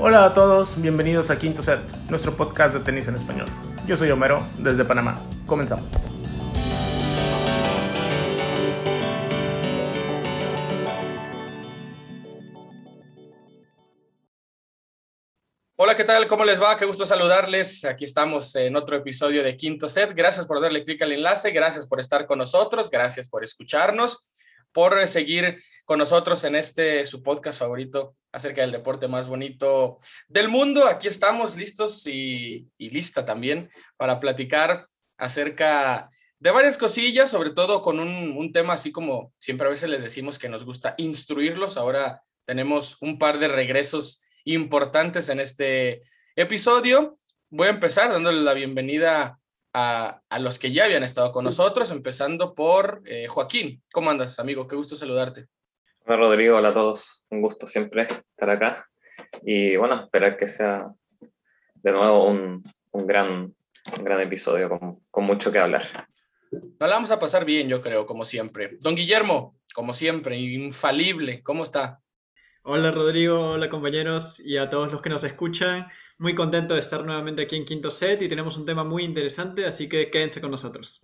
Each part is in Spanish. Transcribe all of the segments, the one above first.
Hola a todos, bienvenidos a Quinto Set, nuestro podcast de tenis en español. Yo soy Homero, desde Panamá. Comenzamos. Hola, ¿qué tal? ¿Cómo les va? Qué gusto saludarles. Aquí estamos en otro episodio de Quinto Set. Gracias por darle clic al enlace, gracias por estar con nosotros, gracias por escucharnos, por seguir con nosotros en este su podcast favorito acerca del deporte más bonito del mundo. Aquí estamos listos y, lista también para platicar acerca de varias cosillas, sobre todo con un, un tema así como siempre a veces les decimos que nos gusta instruirlos. Ahora tenemos un par de regresos importantes en este episodio. Voy a empezar dándole la bienvenida a, a los que ya habían estado con nosotros, empezando por eh, Joaquín. ¿Cómo andas, amigo? Qué gusto saludarte. Hola, Rodrigo. Hola a todos. Un gusto siempre estar acá. Y bueno, esperar que sea de nuevo un, un gran, un gran episodio con, con mucho que hablar. Nos la vamos a pasar bien, yo creo, como siempre. Don Guillermo, como siempre, infalible. ¿Cómo está? Hola Rodrigo, hola compañeros y a todos los que nos escuchan. Muy contento de estar nuevamente aquí en Quinto Set y tenemos un tema muy interesante, así que quédense con nosotros.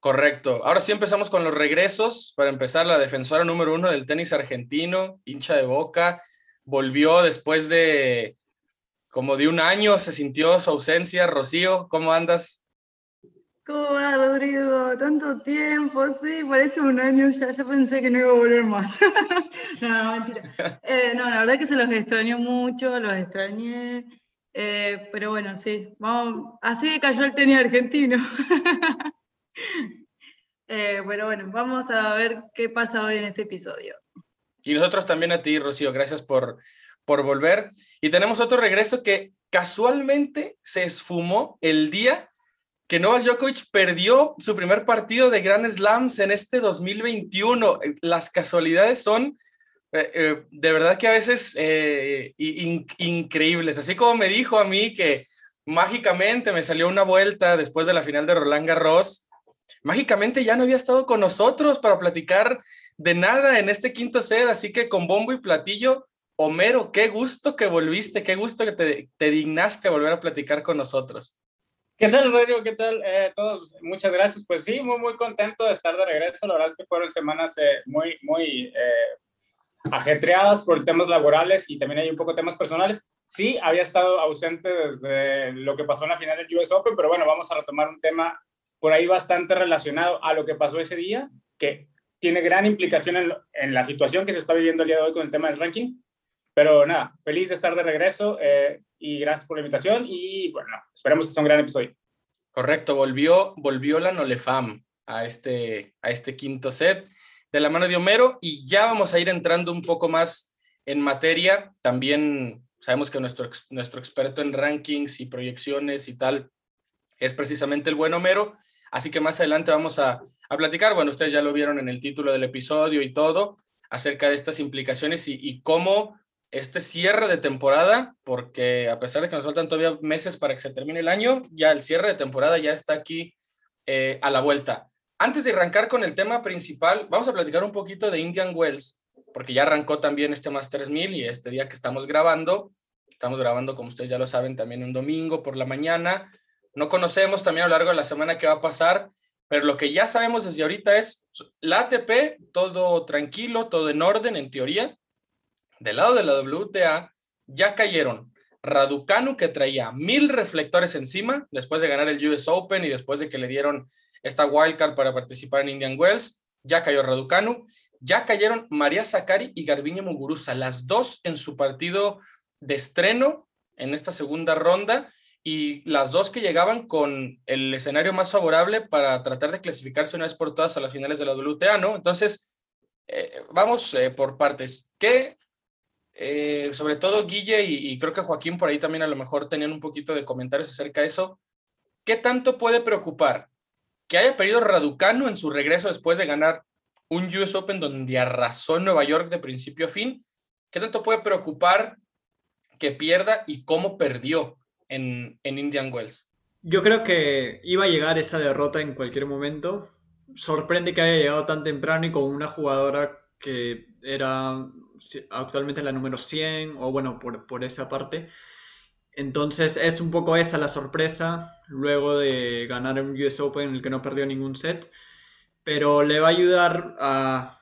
Correcto. Ahora sí empezamos con los regresos. Para empezar, la defensora número uno del tenis argentino, hincha de boca, volvió después de como de un año, se sintió su ausencia. Rocío, ¿cómo andas? ¿Cómo va, Rodrigo? Tanto tiempo, sí, parece un año ya, ya pensé que no iba a volver más. no, mentira. Eh, no, la verdad que se los extrañó mucho, los extrañé, eh, pero bueno, sí, vamos, así cayó el tenis argentino. eh, pero bueno, vamos a ver qué pasa hoy en este episodio. Y nosotros también a ti, Rocío, gracias por, por volver. Y tenemos otro regreso que casualmente se esfumó el día que Novak Djokovic perdió su primer partido de Grand Slams en este 2021. Las casualidades son eh, eh, de verdad que a veces eh, in increíbles. Así como me dijo a mí que mágicamente me salió una vuelta después de la final de Roland Garros, mágicamente ya no había estado con nosotros para platicar de nada en este quinto set, así que con bombo y platillo, Homero, qué gusto que volviste, qué gusto que te, te dignaste volver a platicar con nosotros. ¿Qué tal, Rodrigo? ¿Qué tal? Eh, todos, muchas gracias. Pues sí, muy, muy contento de estar de regreso. La verdad es que fueron semanas eh, muy, muy eh, ajetreadas por temas laborales y también hay un poco temas personales. Sí, había estado ausente desde lo que pasó en la final del US Open, pero bueno, vamos a retomar un tema por ahí bastante relacionado a lo que pasó ese día, que tiene gran implicación en, en la situación que se está viviendo el día de hoy con el tema del ranking. Pero nada, feliz de estar de regreso eh, y gracias por la invitación y bueno, esperemos que sea un gran episodio. Correcto, volvió, volvió la Nolefam a este, a este quinto set de la mano de Homero y ya vamos a ir entrando un poco más en materia. También sabemos que nuestro, nuestro experto en rankings y proyecciones y tal es precisamente el buen Homero, así que más adelante vamos a, a platicar, bueno, ustedes ya lo vieron en el título del episodio y todo, acerca de estas implicaciones y, y cómo este cierre de temporada, porque a pesar de que nos faltan todavía meses para que se termine el año, ya el cierre de temporada ya está aquí eh, a la vuelta. Antes de arrancar con el tema principal, vamos a platicar un poquito de Indian Wells, porque ya arrancó también este Masters 1000 y este día que estamos grabando, estamos grabando, como ustedes ya lo saben, también un domingo por la mañana. No conocemos también a lo largo de la semana qué va a pasar, pero lo que ya sabemos desde ahorita es la ATP, todo tranquilo, todo en orden en teoría del lado de la WTA ya cayeron Raducanu, que traía mil reflectores encima después de ganar el US Open y después de que le dieron esta wildcard para participar en Indian Wells. Ya cayó Raducanu. Ya cayeron María Zakari y Garbiñe Muguruza, las dos en su partido de estreno en esta segunda ronda y las dos que llegaban con el escenario más favorable para tratar de clasificarse una vez por todas a las finales de la WTA, ¿no? Entonces, eh, vamos eh, por partes. ¿Qué eh, sobre todo Guille y, creo que Joaquín por ahí también a lo mejor tenían un poquito de comentarios acerca de eso. ¿Qué tanto puede preocupar que haya perdido Raducano en su regreso después de ganar un US Open donde arrasó en Nueva York de principio a fin? ¿Qué tanto puede preocupar que pierda y cómo perdió en, en Indian Wells? Yo creo que iba a llegar esa derrota en cualquier momento. Sorprende que haya llegado tan temprano y con una jugadora que era actualmente la número 100, o bueno, por, por esa parte. Entonces es un poco esa la sorpresa, luego de ganar un US Open en el que no perdió ningún set, pero le va a ayudar a,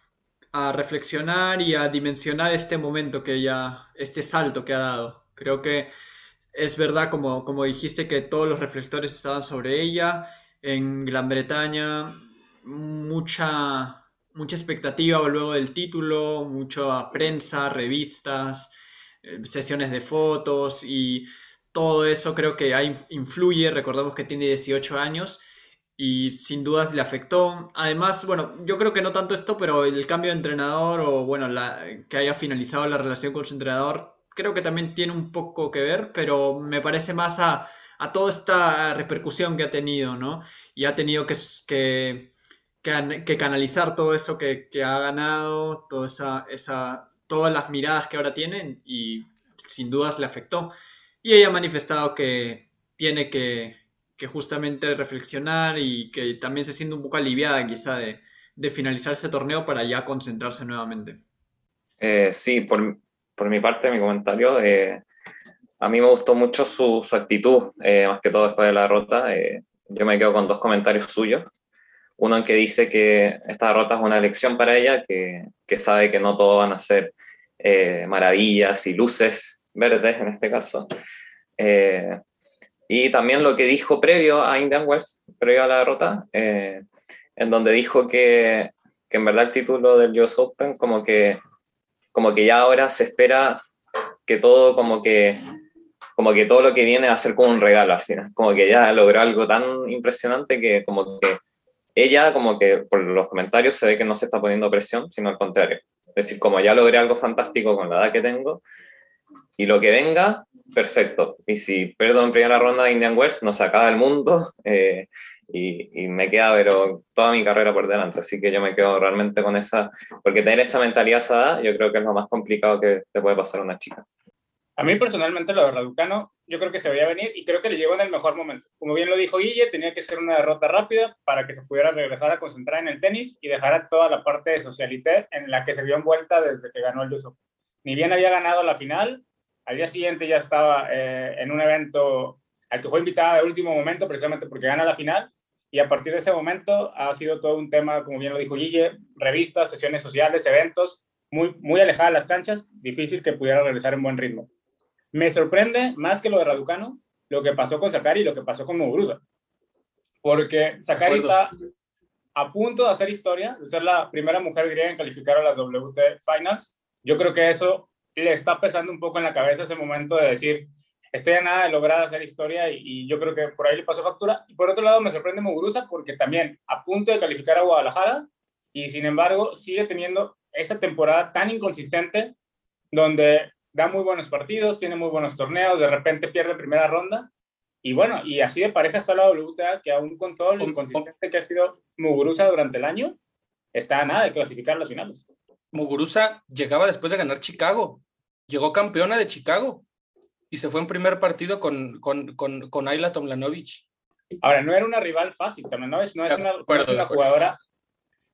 a reflexionar y a dimensionar este momento que ya, este salto que ha dado. Creo que es verdad, como, como dijiste, que todos los reflectores estaban sobre ella. En Gran Bretaña, mucha, mucha expectativa luego del título, mucha prensa, revistas, eh, sesiones de fotos y todo eso creo que influye. Recordemos que tiene 18 años y sin dudas le afectó. Además, bueno, yo creo que no tanto esto, pero el cambio de entrenador o bueno, la, que haya finalizado la relación con su entrenador, creo que también tiene un poco que ver, pero me parece más a, a toda esta repercusión que ha tenido, ¿no? Y ha tenido que, que, que, canalizar todo eso que, que, ha ganado, toda esa, esa, todas las miradas que ahora tienen y sin dudas le afectó. Y ella ha manifestado que tiene que, que justamente reflexionar y que también se siente un poco aliviada quizá de, de finalizar ese torneo para ya concentrarse nuevamente. Eh, sí, por, por, mi parte, mi comentario, eh, a mí me gustó mucho su, actitud, eh, más que todo después de la derrota. Yo me quedo con dos comentarios suyos. Uno en que dice que esta derrota es una lección para ella, que, que sabe que no todo van a ser maravillas y luces verdes en este caso. Y también lo que dijo previo a Indian Wells, previo a la derrota, eh, en donde dijo que, que, en verdad el título del US Open como que, como que ya ahora se espera que todo como que como que todo lo que viene va a ser como un regalo al final, como que ya logró algo tan impresionante que como que ella como que por los comentarios se ve que no se está poniendo presión, sino al contrario. Es decir, como ya logré algo fantástico con la edad que tengo, y lo que venga, perfecto. Y si pierdo en primera ronda de Indian West, nos acaba el mundo eh, y, y, me queda pero toda mi carrera por delante. Así que yo me quedo realmente con esa, porque tener esa mentalidad esa edad, yo creo que es lo más complicado que te puede pasar a una chica. A mí personalmente lo de Raducano, yo creo que se veía venir y creo que le llegó en el mejor momento. Como bien lo dijo Guille, tenía que ser una derrota rápida para que se pudiera regresar a concentrar en el tenis y dejar toda la parte de socialité en la que se vio envuelta desde que ganó el uso. Ni bien había ganado la final, al día siguiente ya estaba eh, en un evento al que fue invitada de último momento, precisamente porque gana la final. Y a partir de ese momento ha sido todo un tema, como bien lo dijo Guille, revistas, sesiones sociales, eventos, muy, muy alejada de las canchas, difícil que pudiera regresar en buen ritmo. Me sorprende más que lo de Raducano, lo que pasó con Sakari y lo que pasó con Muguruza. Porque Sakari está a punto de hacer historia, de ser la primera mujer griega en calificar a las WT Finals. Yo creo que eso le está pesando un poco en la cabeza ese momento de decir, estoy a nada de lograr hacer historia y, yo creo que por ahí le pasó factura. Y por otro lado me sorprende Muguruza porque también a punto de calificar a Guadalajara y sin embargo sigue teniendo esa temporada tan inconsistente donde da muy buenos partidos, tiene muy buenos torneos, de repente pierde primera ronda. Y bueno, y así de pareja está la WTA, que aún con todo lo inconsistente que ha sido Muguruza durante el año, está a nada de clasificar las finales. Muguruza llegaba después de ganar Chicago. Llegó campeona de Chicago y se fue en primer partido con, con, con, con Ayla Tomlanovich. Ahora, no era una rival fácil. Tomlanovich no es una, no es una jugadora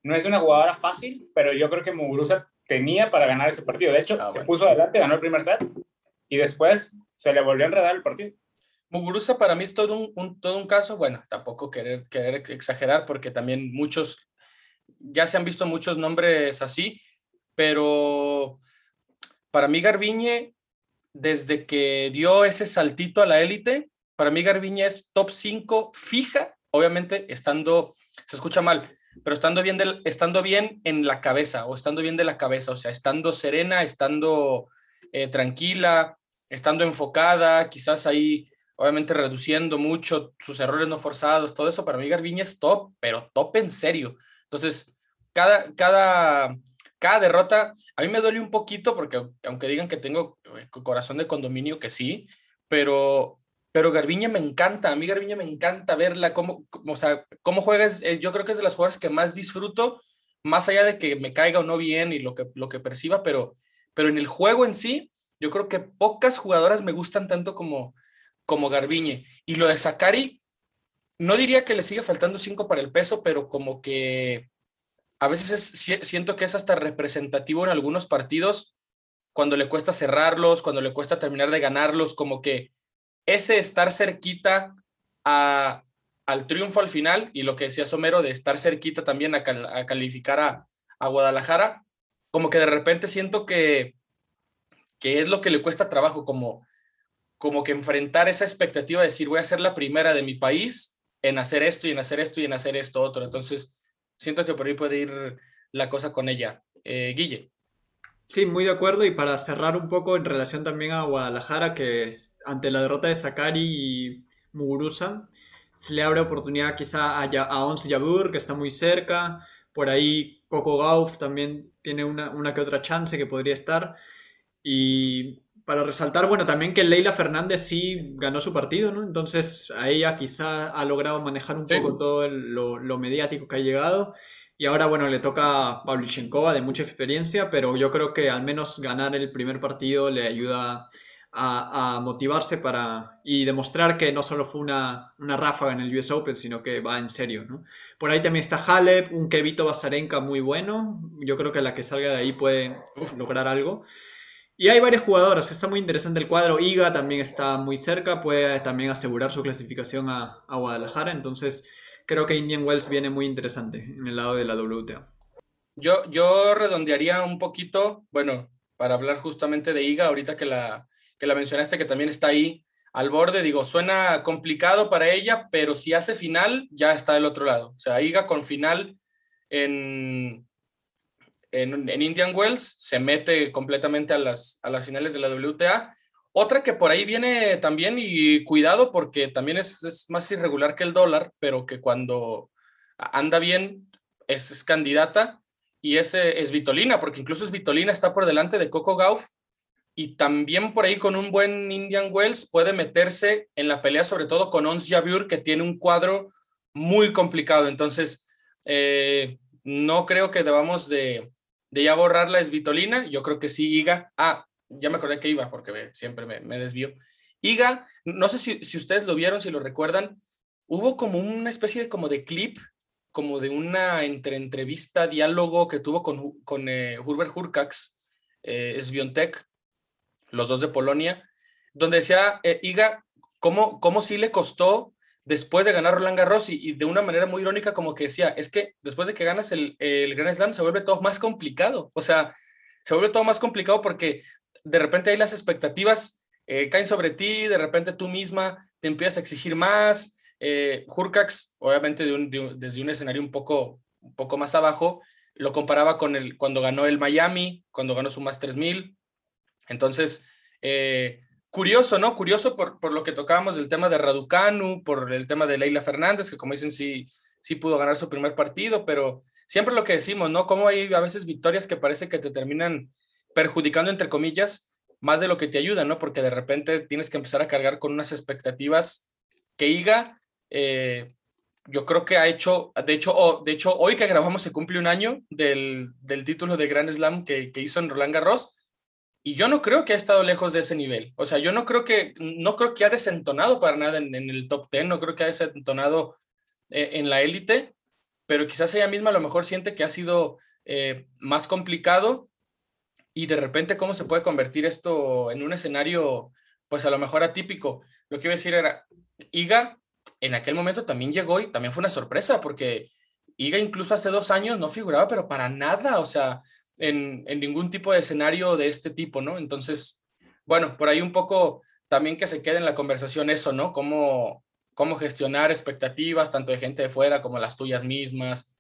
no es una jugadora fácil, pero yo creo que Muguruza tenía para ganar ese partido. De hecho, ah, se puso adelante, ganó el primer set y después se le volvió a enredar el partido. Muguruza para mí es todo un, todo un caso, bueno, tampoco querer, querer exagerar porque también muchos, ya se han visto muchos nombres así, pero para mí Garbiñe, desde que dio ese saltito a la élite, para mí Garbiñe es top 5 fija, obviamente estando, se escucha mal, pero estando bien, estando bien en la cabeza o estando bien de la cabeza, o sea, estando serena, estando eh, tranquila, estando enfocada, quizás ahí, obviamente reduciendo mucho sus errores no forzados, todo eso, para mí Garbiñe es top, pero top en serio. Entonces, cada, cada, cada derrota, a mí me duele un poquito porque aunque digan que tengo eh, corazón de condominio, que sí, pero, pero Garbiñe me encanta, a mí Garbiñe me encanta verla, cómo, o sea, cómo juega, es, yo creo que es de las jugadoras que más disfruto, más allá de que me caiga o no bien y lo que, lo que perciba, pero, pero en el juego en sí, yo creo que pocas jugadoras me gustan tanto como, como Garbiñe. Y lo de Sakari, no diría que le sigue faltando cinco para el peso, pero como que a veces siento que es hasta representativo en algunos partidos cuando le cuesta cerrarlos, cuando le cuesta terminar de ganarlos, como que ese estar cerquita a, al triunfo al final y lo que decía Somero de estar cerquita también a, calificar a, a, Guadalajara, como que de repente siento que, que es lo que le cuesta trabajo, como, como que enfrentar esa expectativa de decir voy a ser la primera de mi país en hacer esto y en hacer esto y en hacer esto otro. Entonces, siento que por ahí puede ir la cosa con ella. Eh, Guille. Sí, muy de acuerdo. Y para cerrar un poco en relación también a Guadalajara, que ante la derrota de Sakari y Muguruza, se le abre oportunidad quizá a, a Ons Yabur, que está muy cerca. Por ahí Coco Gauff también tiene una, una que otra chance que podría estar. Y para resaltar, bueno, también que Leila Fernández sí ganó su partido, ¿no? Entonces a ella quizá ha logrado manejar un poco todo lo, mediático que ha llegado. Y ahora, bueno, le toca a Pavlyuchenkova de mucha experiencia, pero yo creo que al menos ganar el primer partido le ayuda a, motivarse para y demostrar que no solo fue una, una, ráfaga en el US Open, sino que va en serio, ¿no? Por ahí también está Halep, un Kevito Basarenka muy bueno. Yo creo que la que salga de ahí puede lograr algo. Y hay varias jugadoras, está muy interesante el cuadro. Iga también está muy cerca, puede también asegurar su clasificación a, Guadalajara. Entonces, creo que Indian Wells viene muy interesante en el lado de la WTA. Yo, yo redondearía un poquito, bueno, para hablar justamente de Iga, ahorita que la, que la mencionaste, que también está ahí al borde, digo, suena complicado para ella, pero si hace final, ya está del otro lado. O sea, Iga con final en, en, Indian Wells, se mete completamente a las, a las finales de la WTA. Otra que por ahí viene también y cuidado porque también es, más irregular que el dólar, pero que cuando anda bien es, candidata y ese es Vitolina, porque incluso es Vitolina está por delante de Coco Gauff y también por ahí con un buen Indian Wells puede meterse en la pelea, sobre todo con Ons Jabeur, que tiene un cuadro muy complicado. Entonces, eh, no creo que debamos de, ya borrarla es Vitolina, yo creo que sí, Iga. Ah, ya me acordé que iba porque siempre me, me desvío. Iga, no sé si, si, ustedes lo vieron, si lo recuerdan, hubo como una especie de como de clip, como de una entre entrevista, diálogo que tuvo con, con eh, Hubert Hurkax, eh, los dos de Polonia, donde decía eh, Iga cómo, cómo sí le costó después de ganar Roland Garros y, de una manera muy irónica como que decía, es que después de que ganas el, el Grand Slam se vuelve todo más complicado, o sea, se vuelve todo más complicado porque de repente hay las expectativas eh, caen sobre ti, de repente tú misma te empiezas a exigir más. Eh, Hurkax, obviamente desde un escenario un poco, un poco más abajo, lo comparaba con el, cuando ganó el Miami, cuando ganó su Masters 1000. Entonces, eh, curioso, ¿no? Curioso por, por, lo que tocábamos del tema de Raducanu, por el tema de Leila Fernández, que como dicen, sí, sí pudo ganar su primer partido, pero siempre lo que decimos, ¿no? Como hay a veces victorias que parece que te terminan perjudicando, entre comillas, más de lo que te ayuda, ¿no? Porque de repente tienes que empezar a cargar con unas expectativas que IGA, eh, yo creo que ha hecho, de hecho, de hecho, hoy que grabamos se cumple un año del, del título de Grand Slam que, que hizo en Roland Garros y yo no creo que ha estado lejos de ese nivel. O sea, yo no creo que, no creo que ha desentonado para nada en, el top 10, no creo que ha desentonado eh, en la élite, pero quizás ella misma a lo mejor siente que ha sido eh, más complicado y de repente cómo se puede convertir esto en un escenario, pues a lo mejor atípico. Lo que iba a decir era, Iga en aquel momento también llegó y también fue una sorpresa porque Iga incluso hace dos años no figuraba, pero para nada, o sea, en, ningún tipo de escenario de este tipo, ¿no? Entonces, bueno, por ahí un poco también que se quede en la conversación eso, ¿no? Cómo, cómo gestionar expectativas, tanto de gente de fuera como las tuyas mismas,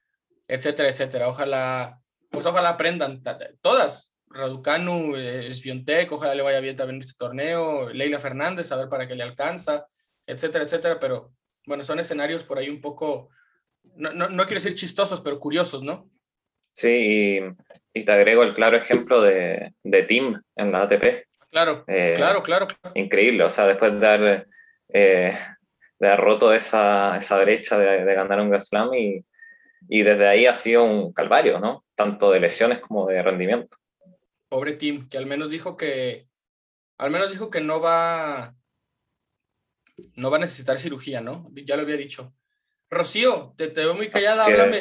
etcétera, etcétera. Ojalá, pues ojalá aprendan todas. Raducanu, eh, Sviontek, ojalá le vaya bien también este torneo, Leila Fernández, a ver para qué le alcanza, etcétera, etcétera, pero bueno, son escenarios por ahí un poco, no, no, no quiero decir chistosos, pero curiosos, ¿no? Sí, y, te agrego el claro ejemplo de, de Tim en la ATP. Claro, eh, claro, claro, Increíble, o sea, después de haber, eh, de haber roto esa, esa brecha de, de, ganar un Grand Slam y, y desde ahí ha sido un calvario, ¿no? Tanto de lesiones como de rendimiento. Pobre Tim, que al menos dijo que, al menos dijo que no va, no va a necesitar cirugía, ¿no? Ya lo había dicho. Rocío, te, te veo muy callada, háblame,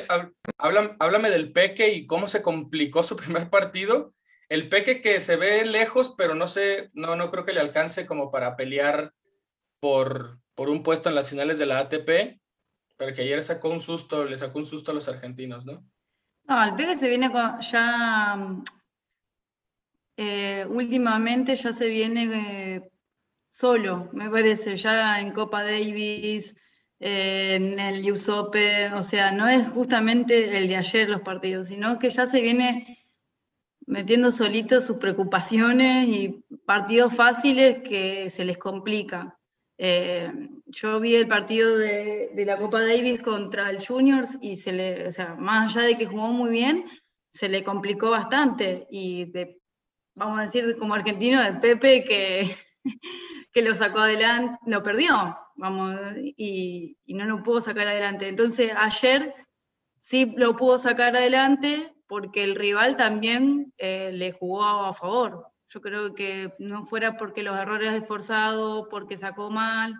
háblame, háblame, del Peque y cómo se complicó su primer partido. el Peque que se ve lejos, pero no sé, no, no creo que le alcance como para pelear por, por un puesto en las finales de la ATP, pero que ayer sacó un susto, le sacó un susto a los argentinos, ¿no? No, el Peque se viene con, ya eh, últimamente ya se viene eh, solo, me parece, ya en Copa Davis, eh, en el US Open, o sea, no es justamente el de ayer los partidos, sino que ya se viene metiendo solito sus preocupaciones y partidos fáciles que se les complica. yo vi el partido de, de, la Copa Davis contra el Juniors y se le, o sea, más allá de que jugó muy bien, se le complicó bastante y de vamos a decir como argentino, de Pepe que, que lo sacó adelante, lo perdió, vamos, y, no lo pudo sacar adelante. Entonces ayer sí lo pudo sacar adelante porque el rival también eh, le jugó a favor. Yo creo que no fuera porque los errores esforzados, porque sacó mal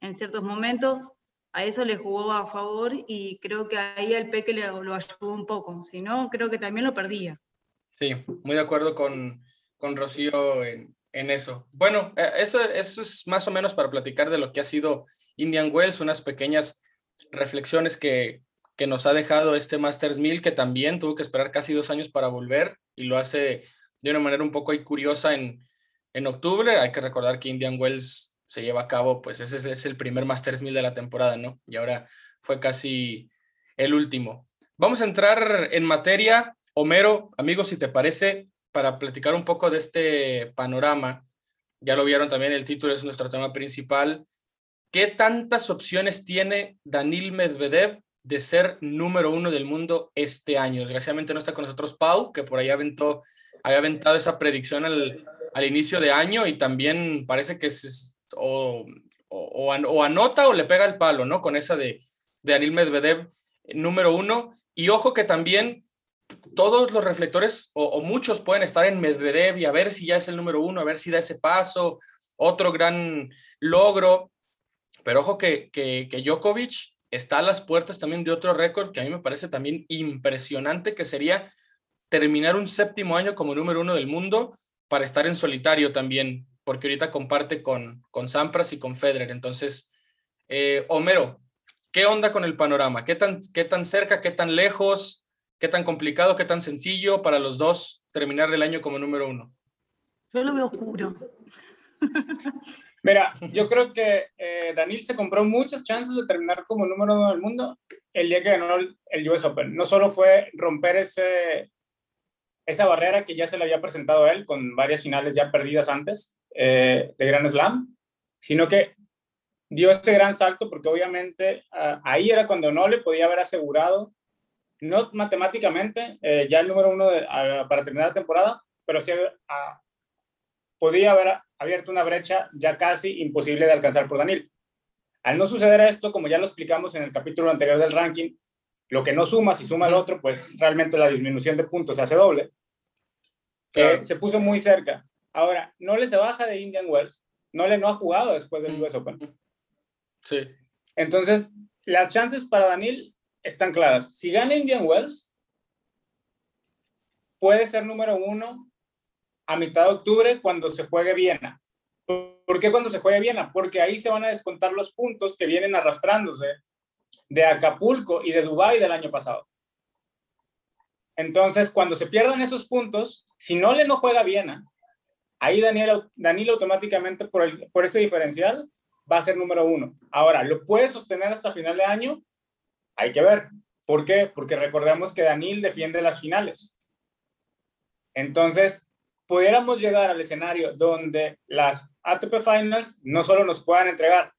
en ciertos momentos, a eso le jugó a favor y creo que ahí el Peque le, lo ayudó un poco. Si no, creo que también lo perdía. Sí, muy de acuerdo con, con Rocío en, eso. Bueno, eh, eso, eso es más o menos para platicar de lo que ha sido Indian Wells, unas pequeñas reflexiones que, que nos ha dejado este Masters 1000, que también tuvo que esperar casi dos años para volver y lo hace de una manera un poco curiosa en, en octubre. Hay que recordar que Indian Wells se lleva a cabo, pues ese es el primer Masters 1000 de la temporada, ¿no? Y ahora fue casi el último. Vamos a entrar en materia. Homero, amigos, si te parece, para platicar un poco de este panorama, ya lo vieron también, el título es nuestro tema principal. ¿Qué tantas opciones tiene Danil Medvedev de ser número uno del mundo este año? Desgraciadamente no está con nosotros Pau, que por ahí aventó, había aventado esa predicción al, inicio de año y también parece que es, o, anota o le pega el palo, ¿no? Con esa de, de Danil Medvedev número uno. Y ojo que también todos los reflectores o, muchos pueden estar en Medvedev y a ver si ya es el número uno, a ver si da ese paso, otro gran logro. Pero ojo que, que, que Djokovic está a las puertas también de otro récord que a mí me parece también impresionante, que sería terminar un séptimo año como número uno del mundo para estar en solitario también, porque ahorita comparte con, con Sampras y con Federer. Entonces, eh, Homero, ¿qué onda con el panorama? ¿Qué tan, ¿Qué tan cerca, qué tan lejos? ¿Qué tan complicado, qué tan sencillo para los dos terminar el año como número uno? Yo lo veo oscuro. Mira, yo creo que eh, Daniel se compró muchas chances de terminar como número uno del mundo el día que ganó el, US Open. No solo fue romper ese, esa barrera que ya se le había presentado a él con varias finales ya perdidas antes eh, de Grand Slam, sino que dio este gran salto porque obviamente ah, ahí era cuando no le podía haber asegurado no matemáticamente, eh, ya el número uno para terminar la temporada, pero sí ah, podía haber abierto una brecha ya casi imposible de alcanzar por Daniel. Al no suceder esto, como ya lo explicamos en el capítulo anterior del ranking, lo que no suma, si suma el otro, pues realmente la disminución de puntos se hace doble. Eh, se puso muy cerca. Ahora, no le se baja de Indian Wells, no le no ha jugado después del US Open. Sí. Entonces, las chances para Daniel están claras. Si gana Indian Wells, puede ser número uno a mitad de octubre cuando se juegue Viena. ¿Por qué cuando se juegue Viena? Porque ahí se van a descontar los puntos que vienen arrastrándose de Acapulco y de Dubái del año pasado. Entonces, cuando se pierdan esos puntos, si no le no juega Viena, ahí Daniel, Daniel automáticamente por, el, por ese diferencial va a ser número uno. Ahora, ¿lo puede sostener hasta final de año? Hay que ver. ¿Por qué? Porque recordemos que Daniel defiende las finales. Entonces, pudiéramos llegar al escenario donde las ATP Finals no solo nos puedan entregar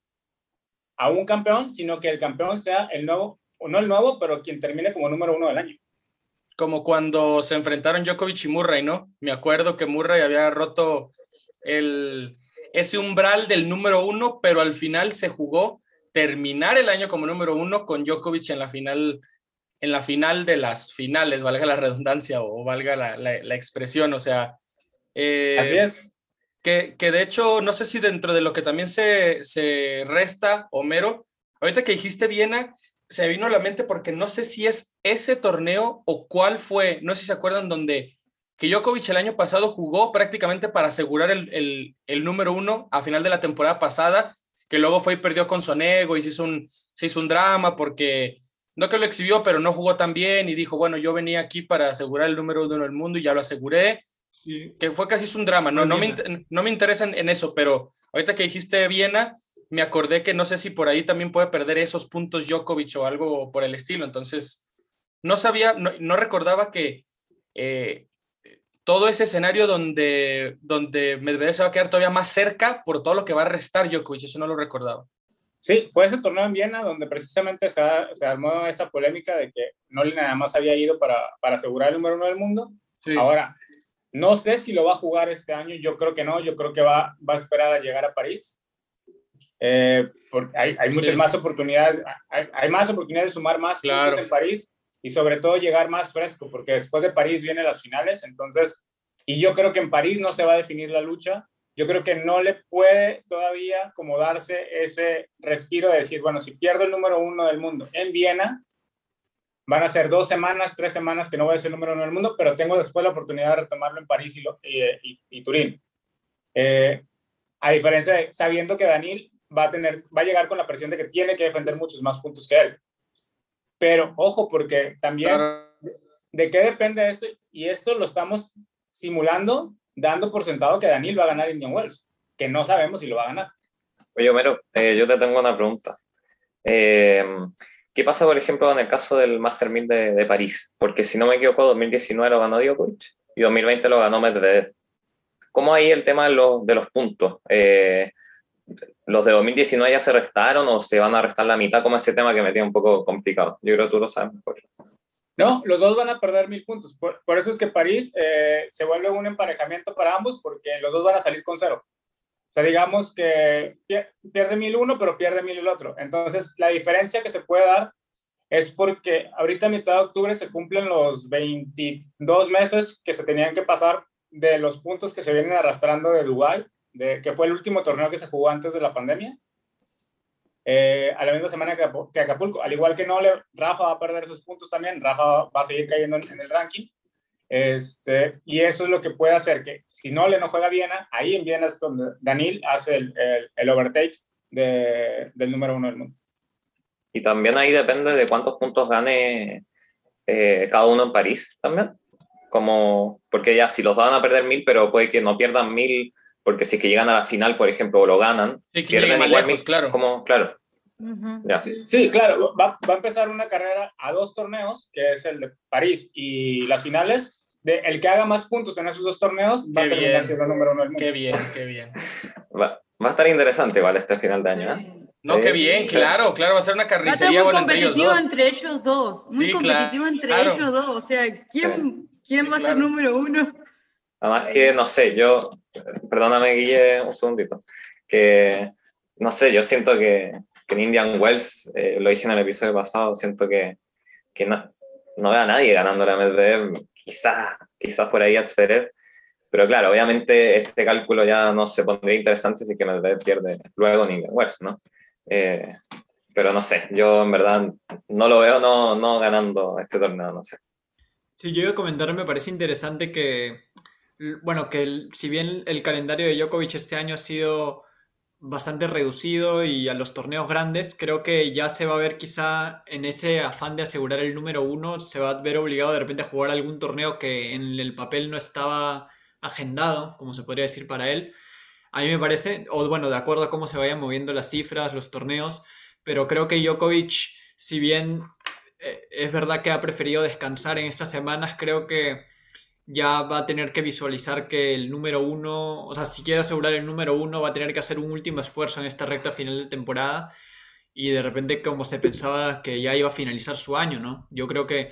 a un campeón, sino que el campeón sea el nuevo, o no el nuevo, pero quien termine como número uno del año. Como cuando se enfrentaron Djokovic y Murray, ¿no? Me acuerdo que Murray había roto el, ese umbral del número uno, pero al final se jugó terminar el año como número uno con Djokovic en la final, en la final de las finales, valga la redundancia o, valga la, expresión, o sea. Eh, Así es. Que, que, de hecho, no sé si dentro de lo que también se, se resta, Homero, ahorita que dijiste Viena, se vino a la mente porque no sé si es ese torneo o cuál fue, no sé si se acuerdan, donde que Djokovic el año pasado jugó prácticamente para asegurar el, el, número uno a final de la temporada pasada, que luego fue y perdió con Sonego y se hizo un, se hizo un drama porque no que lo exhibió, pero no jugó tan bien y dijo, bueno, yo venía aquí para asegurar el número uno del mundo y ya lo aseguré. Que fue casi un drama, no, no, me, no me interesa en, eso, pero ahorita que dijiste Viena, me acordé que no sé si por ahí también puede perder esos puntos Djokovic o algo por el estilo. Entonces, no sabía, no, recordaba que eh, todo ese escenario donde, donde Medvedev se va a quedar todavía más cerca por todo lo que va a restar Djokovic, eso no lo recordaba. Sí, fue ese torneo en Viena donde precisamente se, se armó esa polémica de que Noli nada más había ido para, para asegurar el número uno del mundo. Ahora, no sé si lo va a jugar este año, yo creo que no, yo creo que va, va a esperar a llegar a París. Eh, porque hay, hay muchas más oportunidades, hay, hay, más oportunidades de sumar más puntos en París y sobre todo llegar más fresco, porque después de París vienen las finales, entonces, y yo creo que en París no se va a definir la lucha, yo creo que no le puede todavía como darse ese respiro de decir, bueno, si pierdo el número uno del mundo en Viena, van a ser dos semanas, tres semanas que no voy a ser el número uno del mundo, pero tengo después la oportunidad de retomarlo en París y, y, Turín. Eh, a diferencia de sabiendo que Daniel va a tener, va a llegar con la presión de que tiene que defender muchos más puntos que él. Pero ojo, porque también de qué depende esto, y esto lo estamos simulando dando por sentado que Daniel va a ganar Indian Wells, que no sabemos si lo va a ganar. Oye, Homero, eh, yo te tengo una pregunta. Eh, ¿Qué pasa, por ejemplo, en el caso del Master 1000 de, de, París? Porque si no me equivoco, 2019 lo ganó Djokovic y 2020 lo ganó Medvedev. ¿Cómo ahí el tema de los, de los puntos? Eh, ¿Los de 2019 ya se restaron o se van a restar la mitad? Como ese tema que me tiene un poco complicado. Yo creo que tú lo sabes mejor. No, los dos van a perder mil puntos. Por, eso es que París eh, se vuelve un emparejamiento para ambos porque los dos van a salir con cero. O sea, digamos que pierde mil uno, pero pierde mil el otro. Entonces, la diferencia que se puede dar es porque ahorita a mitad de octubre se cumplen los 22 meses que se tenían que pasar de los puntos que se vienen arrastrando de Dubái, que fue el último torneo que se jugó antes de la pandemia. Eh, a la misma semana que, Acapulco. Al igual que Nole, Rafa va a perder esos puntos también, Rafa va a seguir cayendo en, el ranking. Este, y eso es lo que puede hacer que si Nole no juega Viena, ahí en Viena es donde Daniel hace el, el, overtake de, del número uno del mundo. Y también ahí depende de cuántos puntos gane eh, cada uno en París también. Como, porque ya si los van a perder mil, pero puede que no pierdan mil porque si es que llegan a la final, por ejemplo, o lo ganan, sí, pierden igual lejos, claro. Como, claro. sí, claro, va, va, a empezar una carrera a dos torneos, que es el de París y las finales. De, el que haga más puntos en esos dos torneos va a terminar siendo el número uno del mundo. Qué bien, qué bien. Va, va, a estar interesante igual este final de año. ¿eh? No, qué bien, claro, claro, va a ser una carnicería va a muy competitivo entre ellos dos. Muy competitivo entre ellos dos. O sea, ¿quién, ¿quién va a ser número uno? Además que, no sé, yo, perdóname Guille un segundito, que, no sé, yo siento que, que en Indian Wells, eh, lo dije en el episodio pasado, siento que, que no, no veo a nadie ganando la Medvedev, quizás, quizás por ahí a pero claro, obviamente este cálculo ya no se pondría interesante si que Medvedev pierde luego en Indian Wells, ¿no? Eh, pero no sé, yo en verdad no lo veo no, no ganando este torneo, no sé. Sí, yo iba a comentar, me parece interesante que bueno, que si bien el calendario de Djokovic este año ha sido bastante reducido y a los torneos grandes, creo que ya se va a ver quizá en ese afán de asegurar el número uno, se va a ver obligado de repente a jugar algún torneo que en el papel no estaba agendado, como se podría decir para él. A mí me parece, o bueno, de acuerdo a cómo se vayan moviendo las cifras, los torneos, pero creo que Djokovic, si bien eh, es verdad que ha preferido descansar en estas semanas, creo que ya va a tener que visualizar que el número uno, o sea, si quiere asegurar el número uno, va a tener que hacer un último esfuerzo en esta recta final de temporada. Y de repente como se pensaba que ya iba a finalizar su año, ¿no? Yo creo que,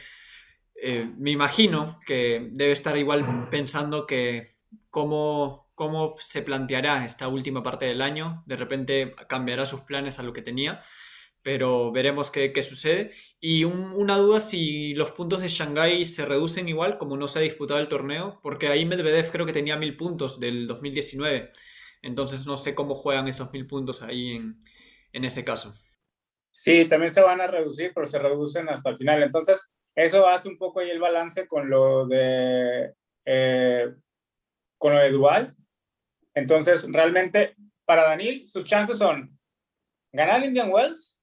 eh, me imagino que debe estar igual pensando que cómo, cómo se planteará esta última parte del año, de repente cambiará sus planes a lo que tenía pero veremos qué, qué sucede. Y una duda si los puntos de Shanghái se reducen igual, como no se ha disputado el torneo, porque ahí Medvedev creo que tenía mil puntos del 2019. Entonces no sé cómo juegan esos mil puntos ahí en, en ese caso. Sí, también se van a reducir, pero se reducen hasta el final. Entonces, eso hace un poco ahí el balance con lo de eh, con lo de Dual. Entonces, realmente, para Daniel, sus chances son ganar Indian Wells,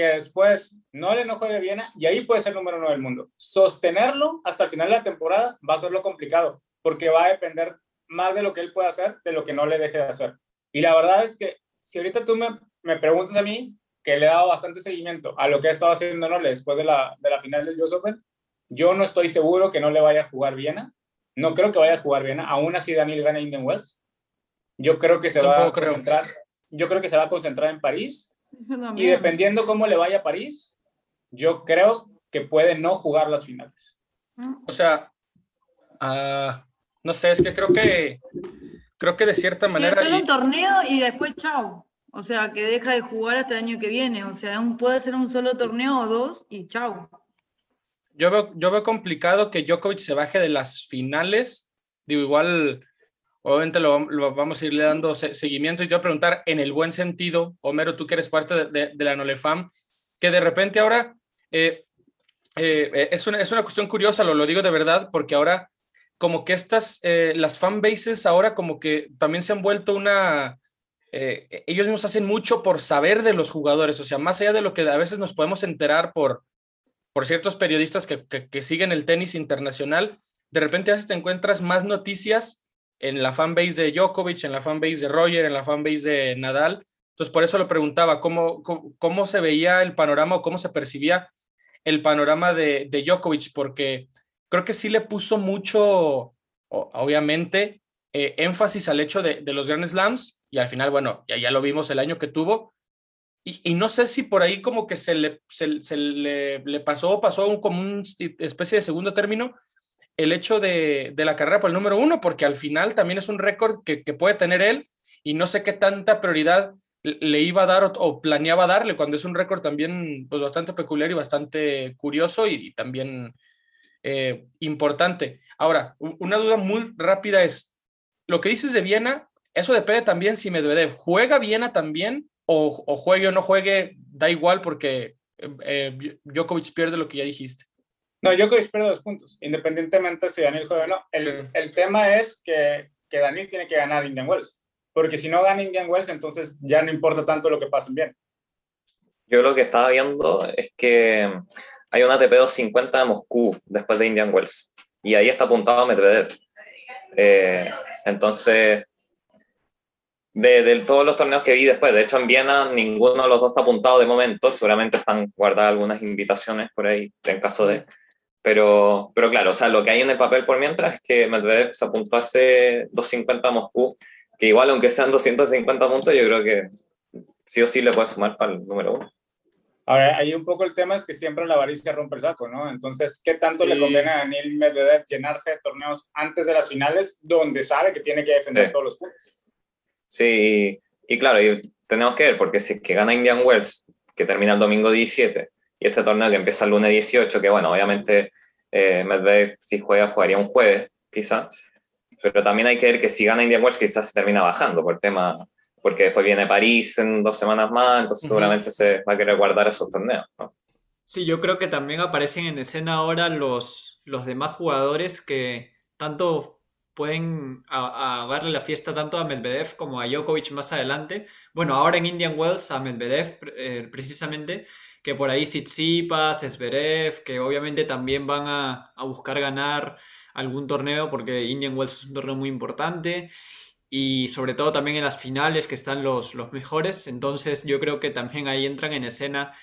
que después no le no juegue Viena, y ahí puede ser número uno del mundo. Sostenerlo hasta el final de la temporada va a ser lo complicado, porque va a depender más de lo que él pueda hacer, de lo que no le deje de hacer. Y la verdad es que si ahorita tú me, me preguntas a mí, que le he dado bastante seguimiento a lo que ha estado haciendo Nole después de la, de la final del US Open, yo no estoy seguro que no le vaya a jugar Viena. No creo que vaya a jugar Viena. Aún así Daniel gana Indian Wells. Yo creo que se va a concentrar. Yo creo que se va a concentrar en París. Y dependiendo cómo le vaya a París, yo creo que puede no jugar las finales. O sea, uh, no sé, es que creo que creo que de cierta manera. Y un torneo y después chao. O sea, que deja de jugar hasta el año que viene. O sea, puede ser un solo torneo o dos y chao. Yo veo, yo veo complicado que Djokovic se baje de las finales. Digo, igual, obviamente lo, vamos a irle dando seguimiento. Y te voy a preguntar, en el buen sentido, Homero, tú que eres parte de, la Nolefam, que de repente ahora eh, eh, es, una, es una cuestión curiosa, lo, lo digo de verdad, porque ahora como que estas, eh, las fanbases ahora como que también se han vuelto una, eh, ellos mismos hacen mucho por saber de los jugadores, o sea, más allá de lo que a veces nos podemos enterar por, por ciertos periodistas que, que, siguen el tenis internacional, de repente a veces te encuentras más noticias en la fanbase de Djokovic, en la fanbase de Roger, en la fanbase de Nadal. Entonces, por eso lo preguntaba, ¿cómo, cómo, se veía el panorama o cómo se percibía el panorama de, de Djokovic? Porque creo que sí le puso mucho, obviamente, eh, énfasis al hecho de, los Grand Slams y al final, bueno, ya, ya lo vimos el año que tuvo. Y, no sé si por ahí como que se le, se, le, le, pasó, pasó un, como una especie de segundo término el hecho de, de, la carrera por el número uno, porque al final también es un récord que, que, puede tener él y no sé qué tanta prioridad le iba a dar o, planeaba darle cuando es un récord también pues bastante peculiar y bastante curioso y también eh, importante. Ahora, una duda muy rápida es, lo que dices de Viena, eso depende también si Medvedev juega Viena también o, juegue o no juegue, da igual porque eh, Djokovic pierde lo que ya dijiste. No, Djokovic pierde dos puntos, independientemente si Daniel juega o no. El, el tema es que, que, Daniel tiene que ganar Indian Wells, porque si no gana Indian Wells, entonces ya no importa tanto lo que pase en Viena. Yo lo que estaba viendo es que hay una ATP 250 de Moscú después de Indian Wells y ahí está apuntado Medvedev. Eh, entonces, de, todos los torneos que vi después, de hecho en Viena ninguno de los dos está apuntado de momento, seguramente están guardadas algunas invitaciones por ahí en caso de... Pero, pero claro, o sea, lo que hay en el papel por mientras es que Medvedev se apuntó ese 250 a Moscú, que igual aunque sean 250 puntos, yo creo que sí o sí le puede sumar para el número uno. Ahora, ahí un poco el tema es que siempre la avaricia rompe el saco, ¿no? Entonces, ¿qué tanto le conviene a Daniel Medvedev llenarse de torneos antes de las finales donde sabe que tiene que defender todos los puntos? Sí, y claro, y tenemos que ver, porque si es que gana Indian Wells, que termina el domingo 17, y este torneo que empieza el lunes 18, que bueno, obviamente eh, Medvedev si juega, jugaría un jueves, quizá, pero también hay que ver que si gana Indian Wells, quizás se termina bajando por tema porque después viene París en dos semanas más, entonces seguramente se va a querer guardar esos torneos. ¿no? Sí, yo creo que también aparecen en escena ahora los, los demás jugadores que tanto pueden a, darle la fiesta tanto a Medvedev como a Djokovic más adelante. Bueno, ahora en Indian Wells a Medvedev eh, precisamente, que por ahí Tsitsipas, Zverev, que obviamente también van a, buscar ganar algún torneo porque Indian Wells es un torneo muy importante y sobre todo también en las finales que están los, los mejores. Entonces yo creo que también ahí entran en escena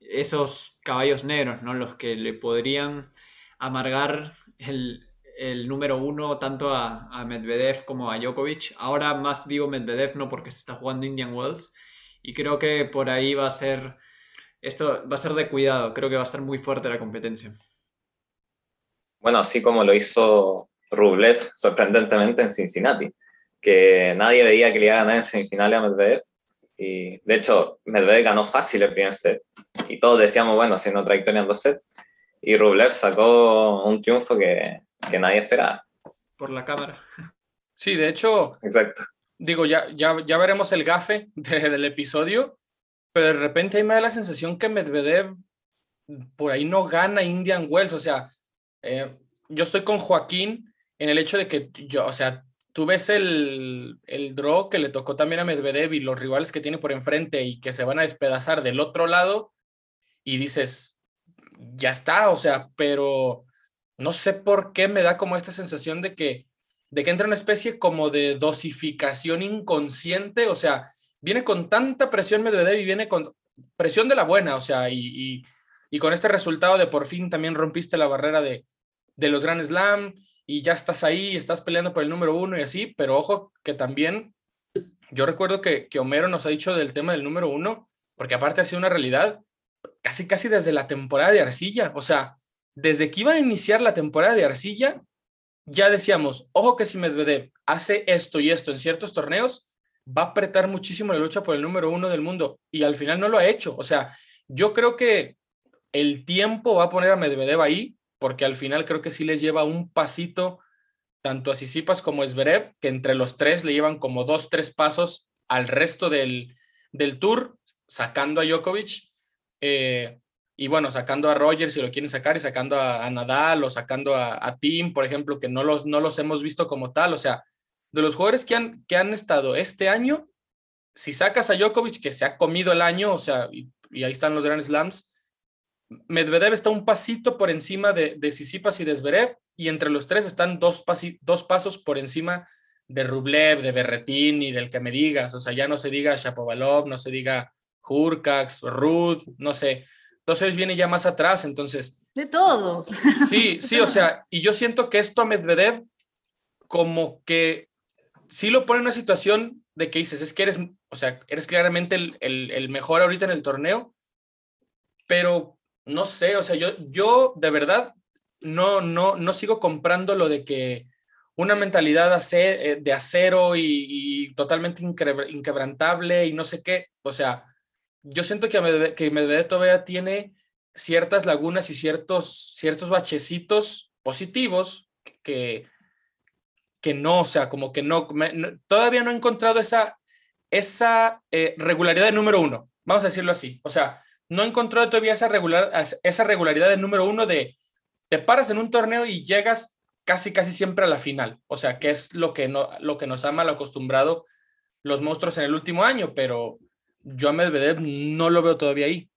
esos caballos negros, ¿no? Los que le podrían amargar el, el número uno tanto a, a, Medvedev como a Djokovic. Ahora más digo Medvedev, no porque se está jugando Indian Wells. Y creo que por ahí va a ser, esto va a ser de cuidado, creo que va a ser muy fuerte la competencia. Bueno, así como lo hizo Rublev sorprendentemente en Cincinnati que nadie veía que le iba a ganar en semifinales a Medvedev. Y de hecho, Medvedev ganó fácil el primer set. Y todos decíamos, bueno, haciendo trayectoria en dos sets. Y Rublev sacó un triunfo que, que nadie esperaba. Por la cámara. Sí, de hecho. Exacto. Digo, ya, ya, ya veremos el gafe del episodio, pero de repente a mí me da la sensación que Medvedev por ahí no gana Indian Wells. O sea, eh, yo estoy con Joaquín en el hecho de que yo, o sea, tú ves el, el draw que le tocó también a Medvedev y los rivales que tiene por enfrente y que se van a despedazar del otro lado y dices, ya está, o sea, pero no sé por qué me da como esta sensación de que, de que entra una especie como de dosificación inconsciente, o sea, viene con tanta presión Medvedev y viene con presión de la buena, o sea, y, y, con este resultado de por fin también rompiste la barrera de, de los Grand Slam y ya estás ahí, estás peleando por el número uno y así, pero ojo que también yo recuerdo que, que Homero nos ha dicho del tema del número uno, porque aparte ha sido una realidad casi casi desde la temporada de Arcilla, o sea, desde que iba a iniciar la temporada de Arcilla, ya decíamos, ojo que si Medvedev hace esto y esto en ciertos torneos, va a apretar muchísimo la lucha por el número uno del mundo y al final no lo ha hecho. O sea, yo creo que el tiempo va a poner a Medvedev ahí porque al final creo que sí les lleva un pasito tanto a Sisipas como a Zverev, que entre los tres le llevan como dos, tres pasos al resto del, del tour, sacando a Djokovic. Eh, y bueno, sacando a Rogers si lo quieren sacar y sacando a, Nadal o sacando a, Tim, por ejemplo, que no los, no los hemos visto como tal. O sea, de los jugadores que han, que han estado este año, si sacas a Djokovic, que se ha comido el año, o sea, y, ahí están los Grand Slams, Medvedev está un pasito por encima de, de Sisipas y de Zverev, y entre los tres están dos, dos pasos por encima de Rublev, de Berretín y del que me digas. O sea, ya no se diga Shapovalov, no se diga Hurkacz, Ruth, no sé. Entonces viene ya más atrás, entonces... De todos. Sí, sí, o sea, y yo siento que esto a Medvedev como que sí lo pone en una situación de que dices, es que eres, o sea, eres claramente el, el, mejor ahorita en el torneo, pero no sé, o sea, yo, yo de verdad no, no, no sigo comprando lo de que una mentalidad eh, de acero y, y totalmente inquebrantable y no sé qué, o sea, yo siento que Medvedev, que todavía tiene ciertas lagunas y ciertos, ciertos bachecitos positivos que, que no, o sea, como que no, todavía no he encontrado esa, esa eh, regularidad de número uno, vamos a decirlo así. O sea, no he encontrado todavía esa, regular, esa regularidad de número uno de te paras en un torneo y llegas casi, casi siempre a la final. O sea, que es lo que, no, lo que nos ha mal acostumbrado los monstruos en el último año, pero yo a Medvedev no lo veo todavía ahí.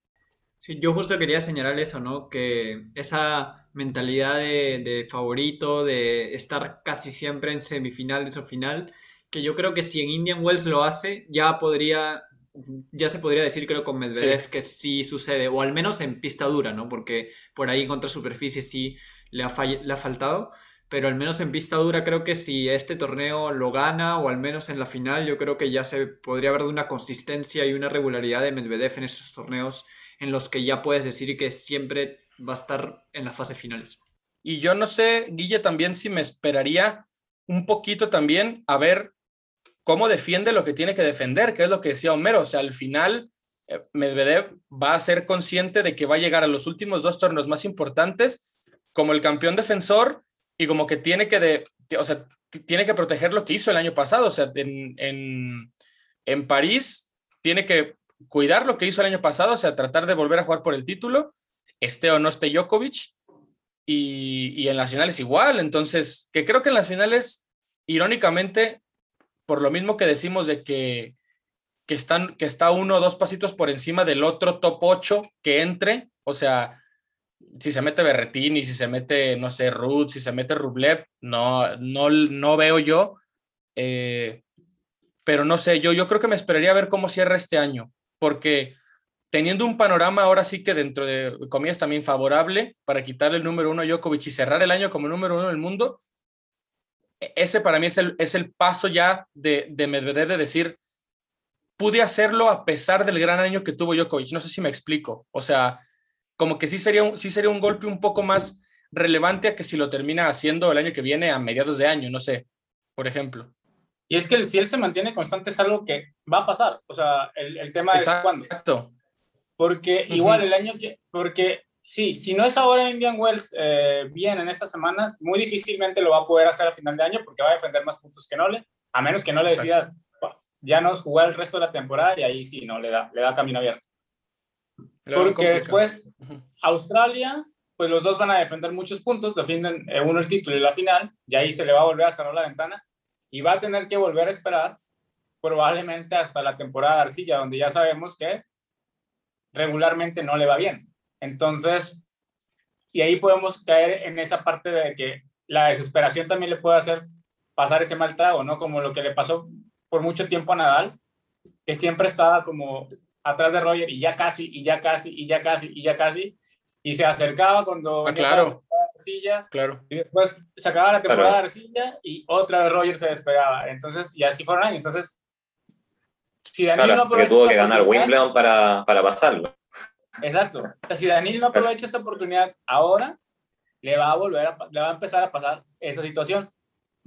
Sí, yo justo quería señalar eso, ¿no? Que esa mentalidad de, favorito, de estar casi siempre en semifinales o final, que yo creo que si en Indian Wells lo hace, ya podría, ya se podría decir, creo, con Medvedev que sí sucede, o al menos en pista dura, ¿no? Porque por ahí contra superficie sí le ha, le ha faltado pero al menos en pista dura creo que si este torneo lo gana o al menos en la final, yo creo que ya se podría ver de una consistencia y una regularidad de Medvedev en esos torneos en los que ya puedes decir que siempre va a estar en las fases finales. Y yo no sé, Guille, también si me esperaría un poquito también a ver cómo defiende lo que tiene que defender, que es lo que decía Homero. O sea, al final eh, Medvedev va a ser consciente de que va a llegar a los últimos dos torneos más importantes como el campeón defensor y como que tiene que, de, o sea, tiene que proteger lo que hizo el año pasado, o sea, en, en, en París tiene que cuidar lo que hizo el año pasado, o sea, tratar de volver a jugar por el título, esté o no esté Djokovic, y, y en las finales igual, entonces, que creo que en las finales, irónicamente, por lo mismo que decimos de que, que, están, que está uno o dos pasitos por encima del otro top 8 que entre, o sea, si se mete Berretini, si se mete, no sé, Ruth, si se mete Rublev, no, no, no veo yo. Eh, pero no sé, yo, yo creo que me esperaría ver cómo cierra este año, porque teniendo un panorama ahora sí que dentro de comillas también favorable para quitarle el número uno a Djokovic y cerrar el año como número uno del mundo, e, ese para mí es el, es el paso ya de, de Medvedev de decir, pude hacerlo a pesar del gran año que tuvo Djokovic. No sé si me explico. O sea, como que sí sería, un, sí sería un golpe un poco más relevante a que si lo termina haciendo el año que viene a mediados de año, no sé, por ejemplo. Y es que si él se mantiene constante es algo que va a pasar, o sea, el, el tema es cuándo. Exacto. Porque igual el año que, porque sí, si no es ahora Indian Wells eh, bien en estas semanas, muy difícilmente lo va a poder hacer a final de año porque va a defender más puntos que Nole, a menos que no le decida ya no jugar el resto de la temporada y ahí sí, no, le da, le da camino abierto. Porque después Australia, pues los dos van a defender muchos puntos, defienden eh, uno el título y la final, y ahí se le va a volver a cerrar la ventana, y va a tener que volver a esperar probablemente hasta la temporada de arcilla, donde ya sabemos que regularmente no le va bien. Entonces, y ahí podemos caer en esa parte de que la desesperación también le puede hacer pasar ese mal trago, ¿no? Como lo que le pasó por mucho tiempo a Nadal, que siempre estaba como atrás de Roger y ya casi, y ya casi, y ya casi, y ya casi, y se acercaba cuando... Ah, claro. Arcilla, claro. Y después se acababa la temporada de Arcilla y otra vez Roger se despegaba. Entonces, y así fueron años. Entonces, si Daniel no aprovecha tuvo que ganar Wimbledon para, para pasarlo. Exacto. O sea, si Daniel no aprovecha esta oportunidad ahora, le va a volver a, le va a empezar a pasar esa situación.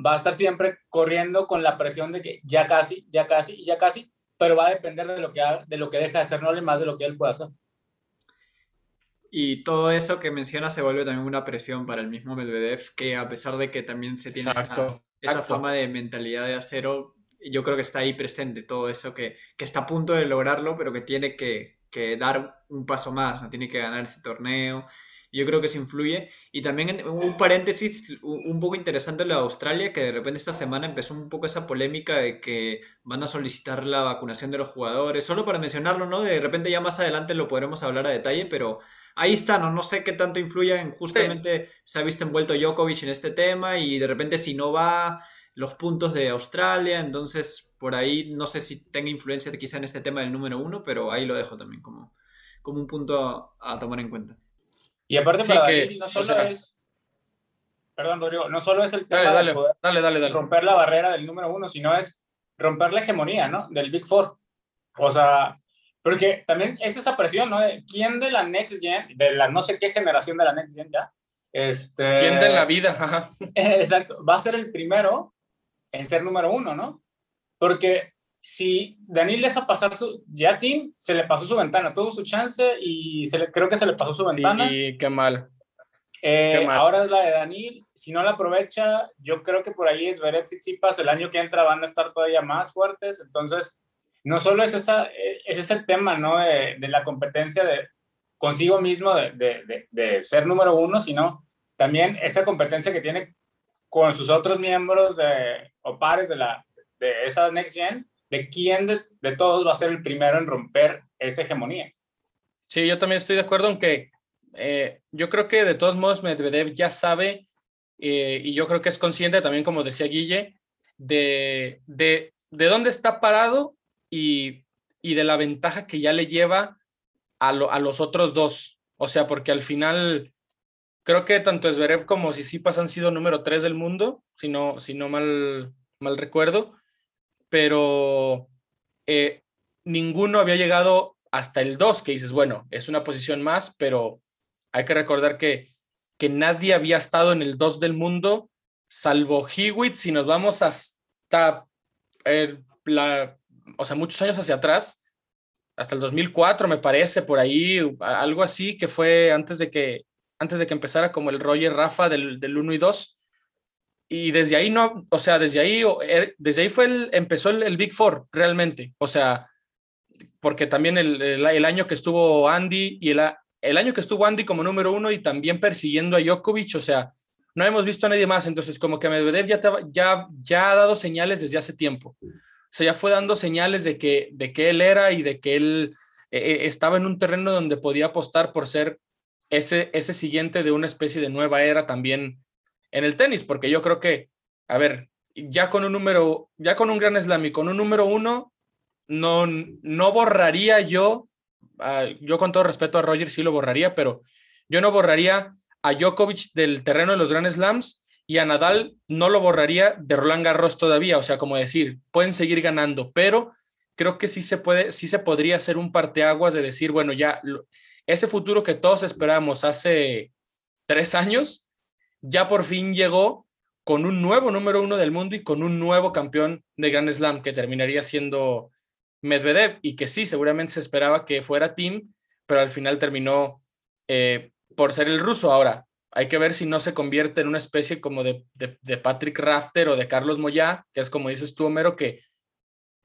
Va a estar siempre corriendo con la presión de que ya casi, ya casi, ya casi, pero va a depender de lo que, de lo que deja de hacer Nole más de lo que él pueda hacer. Y todo eso que menciona se vuelve también una presión para el mismo Medvedev, que a pesar de que también se tiene esa, esa fama de mentalidad de acero, yo creo que está ahí presente todo eso que, que está a punto de lograrlo, pero que tiene que, que dar un paso más, ¿no? tiene que ganar ese torneo. Yo creo que eso influye. Y también un paréntesis un poco interesante lo de Australia, que de repente esta semana empezó un poco esa polémica de que van a solicitar la vacunación de los jugadores. Solo para mencionarlo, ¿no? De repente ya más adelante lo podremos hablar a detalle, pero ahí está, ¿no? No sé qué tanto influye en justamente se ha visto envuelto Djokovic en este tema y de repente si no va los puntos de Australia, entonces por ahí no sé si tenga influencia quizá en este tema del número uno, pero ahí lo dejo también como, como un punto a, tomar en cuenta. Y aparte para que, no solo es, perdón Rodrigo, no solo es el tema de poder romper la barrera del número uno, sino es romper la hegemonía, ¿no? Del Big Four. O sea, porque también es esa presión, ¿no? De quién de la Next Gen, de la no sé qué generación de la Next Gen ya, este... ¿Quién de la vida? Exacto, va a ser el primero en ser número uno, ¿no? Porque si Daniel deja pasar su, ya Tim se le pasó su ventana, tuvo su chance y se le, creo que se le pasó su ventana. Sí, qué mal. Eh, qué mal. Ahora es la de Daniel, si no la aprovecha, yo creo que por ahí es Beret Tsitsipas, el año que entra van a estar todavía más fuertes, entonces no solo es, esa, eh, es ese tema, ¿no? De, de la competencia de consigo mismo de, de, de, ser número uno, sino también esa competencia que tiene con sus otros miembros de, o pares de, la, de esa Next Gen, de quién de, todos va a ser el primero en romper esa hegemonía. Sí, yo también estoy de acuerdo en que eh, yo creo que de todos modos Medvedev ya sabe eh, y yo creo que es consciente también, como decía Guille, de, de, de dónde está parado y, y, de la ventaja que ya le lleva a, a los otros dos. O sea, porque al final creo que tanto Zverev como Sisipas han sido número 3 del mundo, si no, si no mal, mal recuerdo, pero eh, ninguno había llegado hasta el 2, que dices, bueno, es una posición más, pero hay que recordar que, que nadie había estado en el 2 del mundo, salvo Hewitt, si nos vamos hasta, la, o sea, muchos años hacia atrás, hasta el 2004 me parece, por ahí, algo así, que fue antes de que antes de que empezara como el Roger Rafa del, del 1 y 2. Y desde ahí no, o sea, desde ahí, eh, desde ahí fue el, empezó el, Big Four realmente. O sea, porque también el, el, año que estuvo Andy y el, el año que estuvo Andy como número uno y también persiguiendo a Djokovic, o sea, no hemos visto a nadie más. Entonces, como que Medvedev ya, ya, ya ha dado señales desde hace tiempo. O sea, ya fue dando señales de que, de que él era y de que él eh, eh, estaba en un terreno donde podía apostar por ser ese, ese siguiente de una especie de nueva era también en el tenis, porque yo creo que, a ver, ya con un número, ya con un gran slam y con un número uno, no, no borraría yo, yo con todo respeto a Roger sí lo borraría, pero yo no borraría a Djokovic del terreno de los Grand Slams y a Nadal no lo borraría de Roland Garros todavía, o sea, como decir, pueden seguir ganando, pero creo que sí se puede, sí se podría hacer un parteaguas de decir, bueno, ya ese futuro que todos esperamos hace tres años, ya por fin llegó con un nuevo número uno del mundo y con un nuevo campeón de Grand Slam que terminaría siendo Medvedev y que sí, seguramente se esperaba que fuera Tim, pero al final terminó eh, por ser el ruso. Ahora, hay que ver si no se convierte en una especie como de, de Patrick Rafter o de Carlos Moyá, que es como dices tú, Homero, que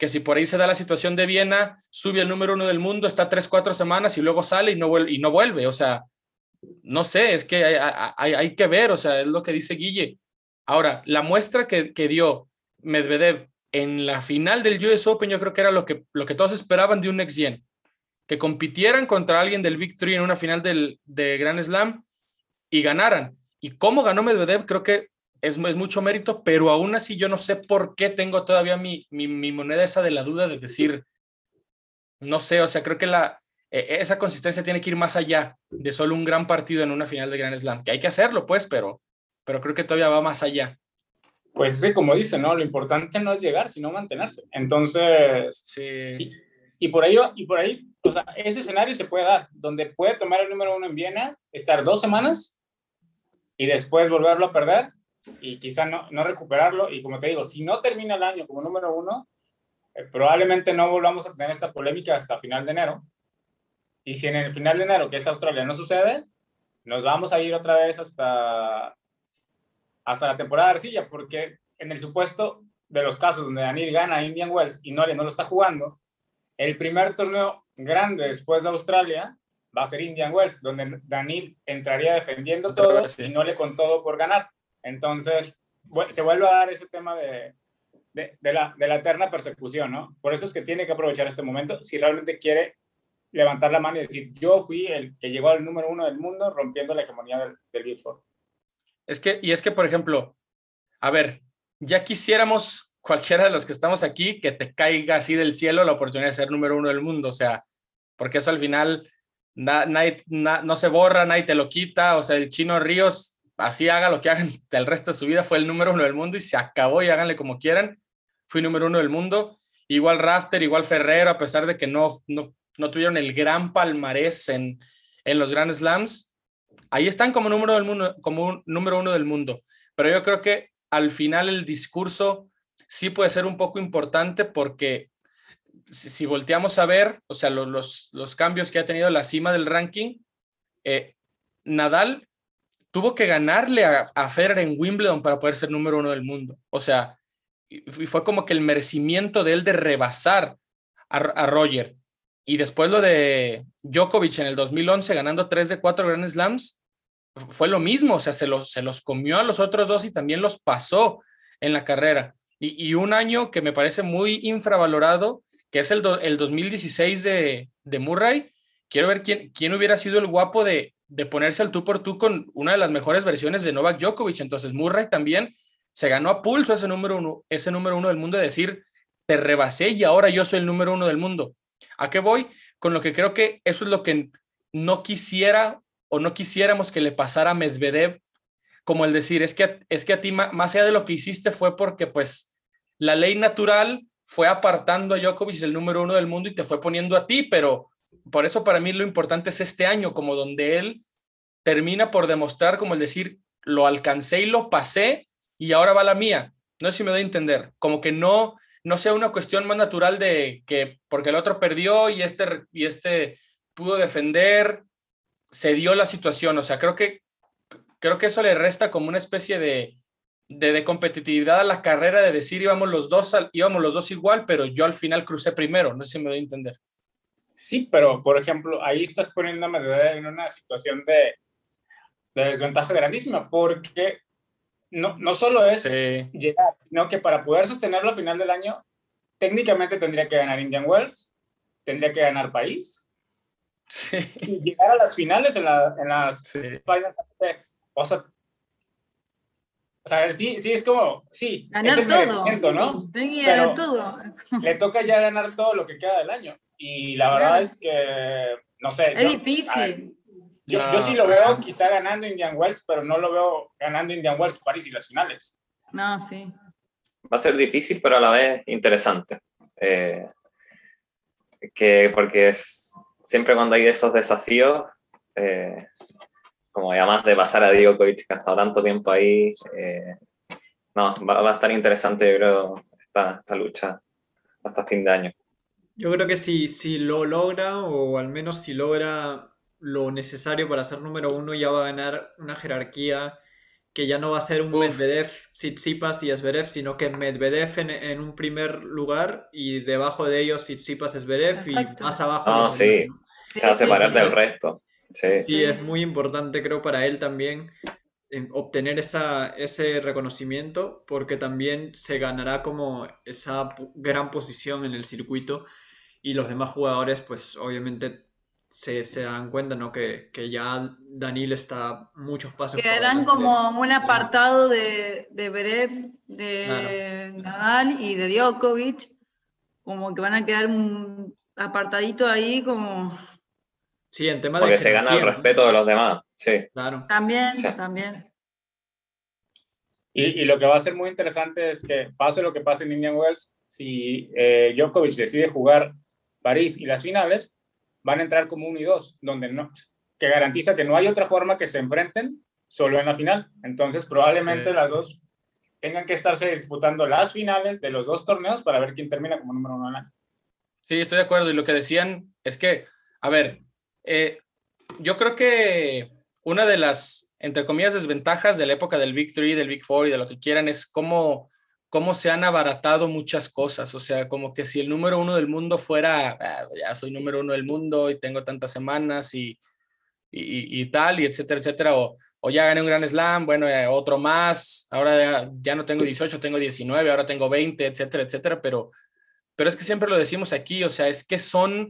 que si por ahí se da la situación de Viena, sube al número uno del mundo, está tres, cuatro semanas y luego sale y no vuelve. Y no vuelve. O sea, no sé, es que hay, hay, que ver, o sea, es lo que dice Guille. Ahora, la muestra que, que, dio Medvedev en la final del US Open, yo creo que era lo que, lo que todos esperaban de un next gen, que compitieran contra alguien del Big Three en una final del, de Grand Slam y ganaran. Y cómo ganó Medvedev, creo que es, es, mucho mérito, pero aún así yo no sé por qué tengo todavía mi, mi, mi moneda esa de la duda de decir, no sé, o sea, creo que la, e, esa consistencia tiene que ir más allá de solo un gran partido en una final de Grand Slam, que hay que hacerlo, pues, pero, pero creo que todavía va más allá. Pues sí, como dice, ¿no? Lo importante no es llegar, sino mantenerse. Entonces, sí. y, por ahí, y por ahí, o sea, ese escenario se puede dar, donde puede tomar el número uno en Viena, estar dos semanas y después volverlo a perder y quizá no, no recuperarlo. Y como te digo, si no termina el año como número uno, eh, probablemente no volvamos a tener esta polémica hasta final de enero y si en el final de enero, que es Australia, no sucede, nos vamos a ir otra vez hasta, hasta la temporada de arcilla, porque en el supuesto de los casos donde Daniel gana Indian Wells y Nole no lo está jugando, el primer torneo grande después de Australia va a ser Indian Wells, donde Daniel entraría defendiendo todo y Nole con todo por ganar. Entonces, se vuelve a dar ese tema de, de, de, la, de la eterna persecución, ¿no? Por eso es que tiene que aprovechar este momento si realmente quiere levantar la mano y decir, yo fui el que llegó al número uno del mundo rompiendo la hegemonía del, del Big Four. Es que, y es que, por ejemplo, a ver, ya quisiéramos cualquiera de los que estamos aquí que te caiga así del cielo la oportunidad de ser número uno del mundo, o sea, porque eso al final nadie, no se borra, nadie te lo quita, o sea, el chino Ríos, así haga lo que hagan el resto de su vida, fue el número uno del mundo y se acabó y háganle como quieran, fui número uno del mundo, igual Rafter, igual Ferrero, a pesar de que no, no no tuvieron el gran palmarés en, en los Grand Slams, ahí están como número, del mundo, como número uno del mundo. Pero yo creo que al final el discurso sí puede ser un poco importante porque si, volteamos a ver, o sea, los, los, cambios que ha tenido la cima del ranking, eh, Nadal tuvo que ganarle a, a, Federer en Wimbledon para poder ser número uno del mundo. O sea, y fue como que el merecimiento de él de rebasar a Roger. Y después lo de Djokovic en el 2011 ganando 3 de 4 Grand Slams, fue lo mismo, o sea, se los, se los comió a los otros dos y también los pasó en la carrera. Y, un año que me parece muy infravalorado, que es el, el 2016 de, de, Murray. Quiero ver quién, quién hubiera sido el guapo de, de ponerse al tú por tú con una de las mejores versiones de Novak Djokovic. Entonces Murray también se ganó a pulso ese número uno, ese número uno del mundo de decir, te rebasé y ahora yo soy el número uno del mundo. ¿A qué voy? Con lo que creo que eso es lo que no quisiera o no quisiéramos que le pasara a Medvedev, como el decir, es que, es que a ti, más allá de lo que hiciste, fue porque pues la ley natural fue apartando a Djokovic el número uno del mundo y te fue poniendo a ti, pero por eso para mí lo importante es este año, como donde él termina por demostrar, como el decir, lo alcancé y lo pasé y ahora va la mía. No sé si me doy a entender, como que no, no sea una cuestión más natural de que porque el otro perdió y este, y este pudo defender, se dio la situación. O sea, creo que, creo que eso le resta como una especie de, de, competitividad a la carrera de decir íbamos los, dos, íbamos los dos igual, pero yo al final crucé primero. No sé si me doy a entender. Sí, pero por ejemplo, ahí estás poniéndome en una situación de, de desventaja grandísima porque no, no solo es llegar, sino que para poder sostenerlo a final del año, técnicamente tendría que ganar Indian Wells, tendría que ganar País, y llegar a las finales en, las finales. O sea, o sea, sí, sí, es como, sí, ganar es todo. ¿no? Pero todo. Le toca ya ganar todo lo que queda del año. Y la verdad es que, no sé. Es difícil. Yo, sí lo veo quizá ganando Indian Wells, pero no lo veo ganando Indian Wells, París y las finales. No, sí. Va a ser difícil, pero a la vez interesante. Eh, que, porque es, siempre cuando hay esos desafíos, eh, como además de pasar a Djokovic, que ha estado tanto tiempo ahí, eh, no, va, va, a estar interesante, yo creo, esta, esta lucha hasta fin de año. Yo creo que si, si lo logra, o al menos si logra lo necesario para ser número uno, ya va a ganar una jerarquía que ya no va a ser un Medvedev, Tsitsipas y Zverev, sino que Medvedev en, un primer lugar y debajo de ellos Tsitsipas, Zverev y más abajo. Ah, sí, se va a separar del resto. Sí. Sí, es muy importante, creo, para él también en obtener esa, ese reconocimiento, porque también se ganará como esa gran posición en el circuito y los demás jugadores, pues obviamente se, se dan cuenta, ¿no? Que, que ya Danil está muchos pasos Quedarán como un apartado de, de Beret, de Nadal y de Djokovic, como que van a quedar un apartadito ahí como Sí, en tema de Porque se gana el respeto de los demás. Sí. Claro. también, Sí. también. Y, y lo que va a ser muy interesante es que pase lo que pase en Indian Wells, si eh, Djokovic decide jugar París y las finales, van a entrar como uno y dos, donde no, que garantiza que no hay otra forma que se enfrenten solo en la final. Entonces, probablemente Sí. las dos tengan que estarse disputando las finales de los dos torneos para ver quién termina como número uno la Sí, estoy de acuerdo. Y lo que decían es que, a ver, eh, yo creo que una de las, entre comillas, desventajas de la época del Big Three, del Big Four y de lo que quieran es cómo, cómo se han abaratado muchas cosas. O sea, como que si el número uno del mundo fuera, "Ah, ya soy número uno del mundo y tengo tantas semanas y, y, y tal, y etcétera, etcétera, o, o ya gané un gran slam, bueno, eh, otro más, ahora ya, ya no tengo 18, tengo 19, ahora tengo 20, etcétera, etcétera, pero pero es que siempre lo decimos aquí, o sea, es que son,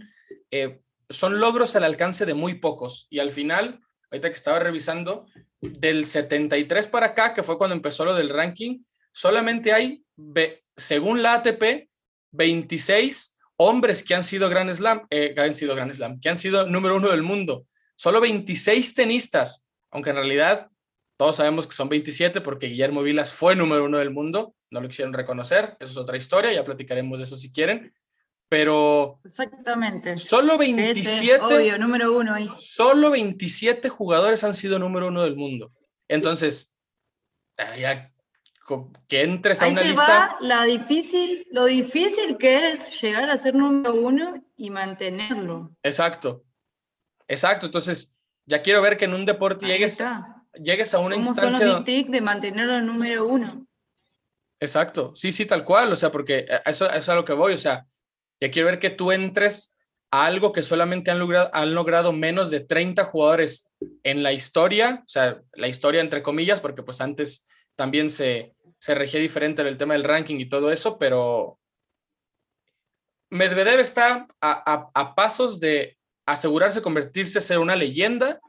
eh, son logros al alcance de muy pocos. Y al final, ahorita que estaba revisando, del 73 para acá, que fue cuando empezó lo del ranking, solamente hay, según la ATP, 26 hombres que han sido Grand Slam, eh, que han sido Grand Slam, que han sido número uno del mundo. Solo 26 tenistas, aunque en realidad todos sabemos que son 27 porque Guillermo Vilas fue número uno del mundo, no lo quisieron reconocer, eso es otra historia, ya platicaremos de eso si quieren, pero Exactamente. solo Sí, sí, 27, obvio, número uno ahí. solo 27 jugadores han sido número uno del mundo. Entonces, ya, que entres a Ahí una se lista, va la difícil, lo difícil que es llegar a ser número uno y mantenerlo. exacto, exacto, entonces ya quiero ver que en un deporte Ahí llegues, está. llegues a una ¿Cómo son los instancia... big don- tricks de mantenerlo en número uno? Exacto, sí, sí, tal cual, o sea, porque eso, eso es a lo que voy, o sea, ya quiero ver que tú entres a algo que solamente han logrado, han logrado menos de 30 jugadores en la historia, o sea, la historia entre comillas, porque pues antes también se, se regía diferente el tema del ranking y todo eso, pero Medvedev está a, a- a pasos de asegurarse convertirse, ser una leyenda,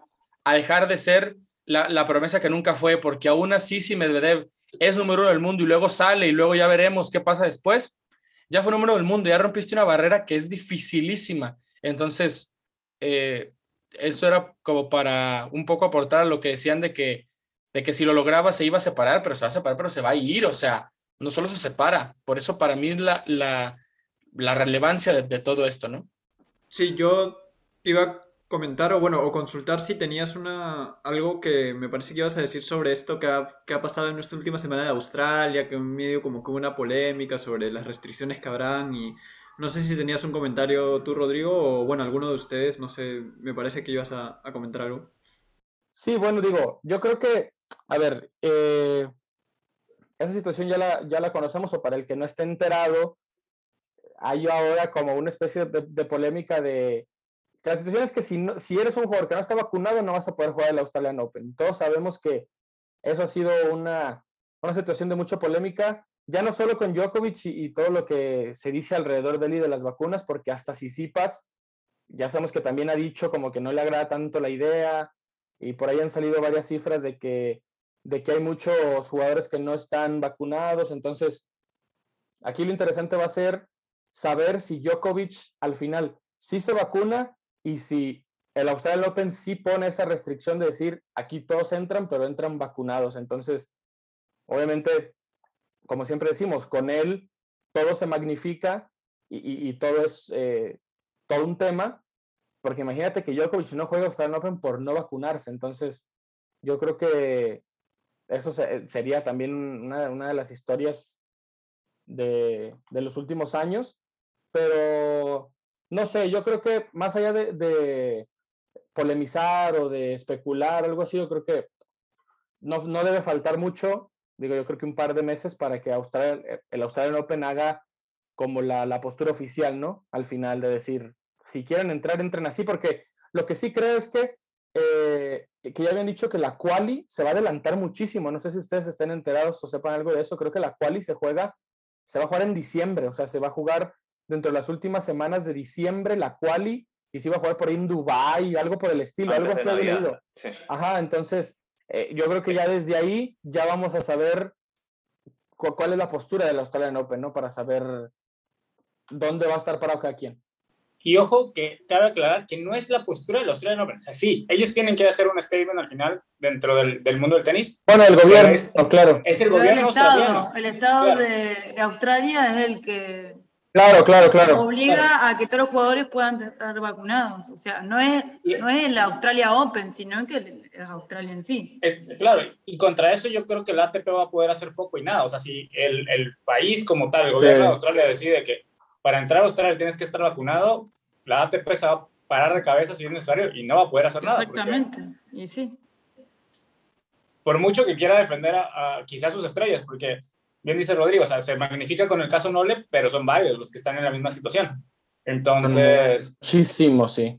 a dejar de ser la, promesa que nunca fue, porque aún así si Medvedev es número uno del mundo y luego sale y luego ya veremos qué pasa después, ya fue número del mundo, ya rompiste una barrera que es dificilísima. Entonces, eh, eso era como para un poco aportar a lo que decían de que, de que si lo lograba se iba a separar, pero se va a separar, pero se va a ir, o sea, no solo se separa. Por eso para mí es la, la, la relevancia de, de todo esto, ¿no? Sí, yo te iba a comentar o bueno, o consultar si tenías una algo que me parece que ibas a decir sobre esto que ha, que ha pasado en esta última semana de Australia, que en medio como que hubo una polémica sobre las restricciones que habrán y no sé si tenías un comentario tú, Rodrigo, o bueno, alguno de ustedes, no sé, me parece que ibas a, a comentar algo. Sí, bueno, digo, yo creo que, a ver, eh, esa situación ya la, ya la conocemos o para el que no esté enterado, hay ahora como una especie de, polémica de que la situación es que si, no- si eres un jugador que no está vacunado no vas a poder jugar el Australian Open. Todos sabemos que eso ha sido una, una situación de mucha polémica, ya no solo con Djokovic y, y todo lo que se dice alrededor de él y de las vacunas, porque hasta Sisipas ya sabemos que también ha dicho como que no le agrada tanto la idea, y por ahí han salido varias cifras de que, de que hay muchos jugadores que no están vacunados. Entonces, aquí lo interesante va a ser saber si Djokovic al final sí se vacuna y si el Australian Open sí pone esa restricción de decir aquí todos entran, pero entran vacunados. Entonces, obviamente, como siempre decimos, con él todo se magnifica y, todo es eh, todo un tema, porque imagínate que Djokovic no juega Australian Open por no vacunarse, entonces yo creo que eso se- sería también una, una de las historias de, de los últimos años, pero no sé, yo creo que más allá de, de polemizar o de especular, algo así, yo creo que no, no debe faltar mucho, digo, yo creo que un par de meses para que Australia, el Australian Open haga como la, la postura oficial, ¿no? Al final de decir, si quieren entrar, entren así, porque lo que sí creo es que eh, que ya habían dicho que la quali se va a adelantar muchísimo. No sé si ustedes estén enterados o sepan algo de eso. Creo que la quali se juega, se va a jugar en diciembre, o sea, se va a jugar dentro de las últimas semanas de diciembre la quali y se iba a jugar por ahí en Dubái, algo por el estilo, algo así. Ajá, entonces eh, yo creo que ya desde ahí ya vamos a saber cuál es la postura del Australian Open, ¿no? Para saber dónde va a estar parado cada quien. Y ojo que cabe aclarar que no es la postura del Australian Open. O sea, sí, ellos tienen que hacer un statement al final dentro del, del mundo del tenis. Bueno, el gobierno, claro. Es el gobierno el Estado, el estado de, Australia es el que Claro, claro, claro. Obliga a que todos los jugadores puedan estar vacunados. O sea, no es, no es el Australia Open, sino que es Australia en sí. Es, claro, y contra eso yo creo que la ATP va a poder hacer poco y nada. O sea, si el, el país como tal, el gobierno de Australia decide que para entrar a Australia tienes que estar vacunado, la ATP se va a parar de cabeza si es necesario y no va a poder hacer nada. Exactamente, y sí. Por mucho que quiera defender a, a quizás sus estrellas, porque bien dice Rodrigo, o sea, se magnifica con el caso Noble, pero son varios los que están en la misma situación. Entonces... Muchísimo, sí.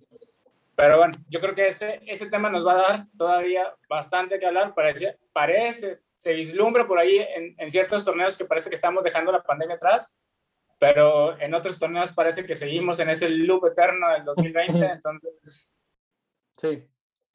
Pero bueno, yo creo que ese, ese tema nos va a dar todavía bastante que hablar. Parece, parece se vislumbra por ahí en, en ciertos torneos que parece que estamos dejando la pandemia atrás, pero en otros torneos parece que seguimos en ese loop eterno del 2020, entonces... Sí,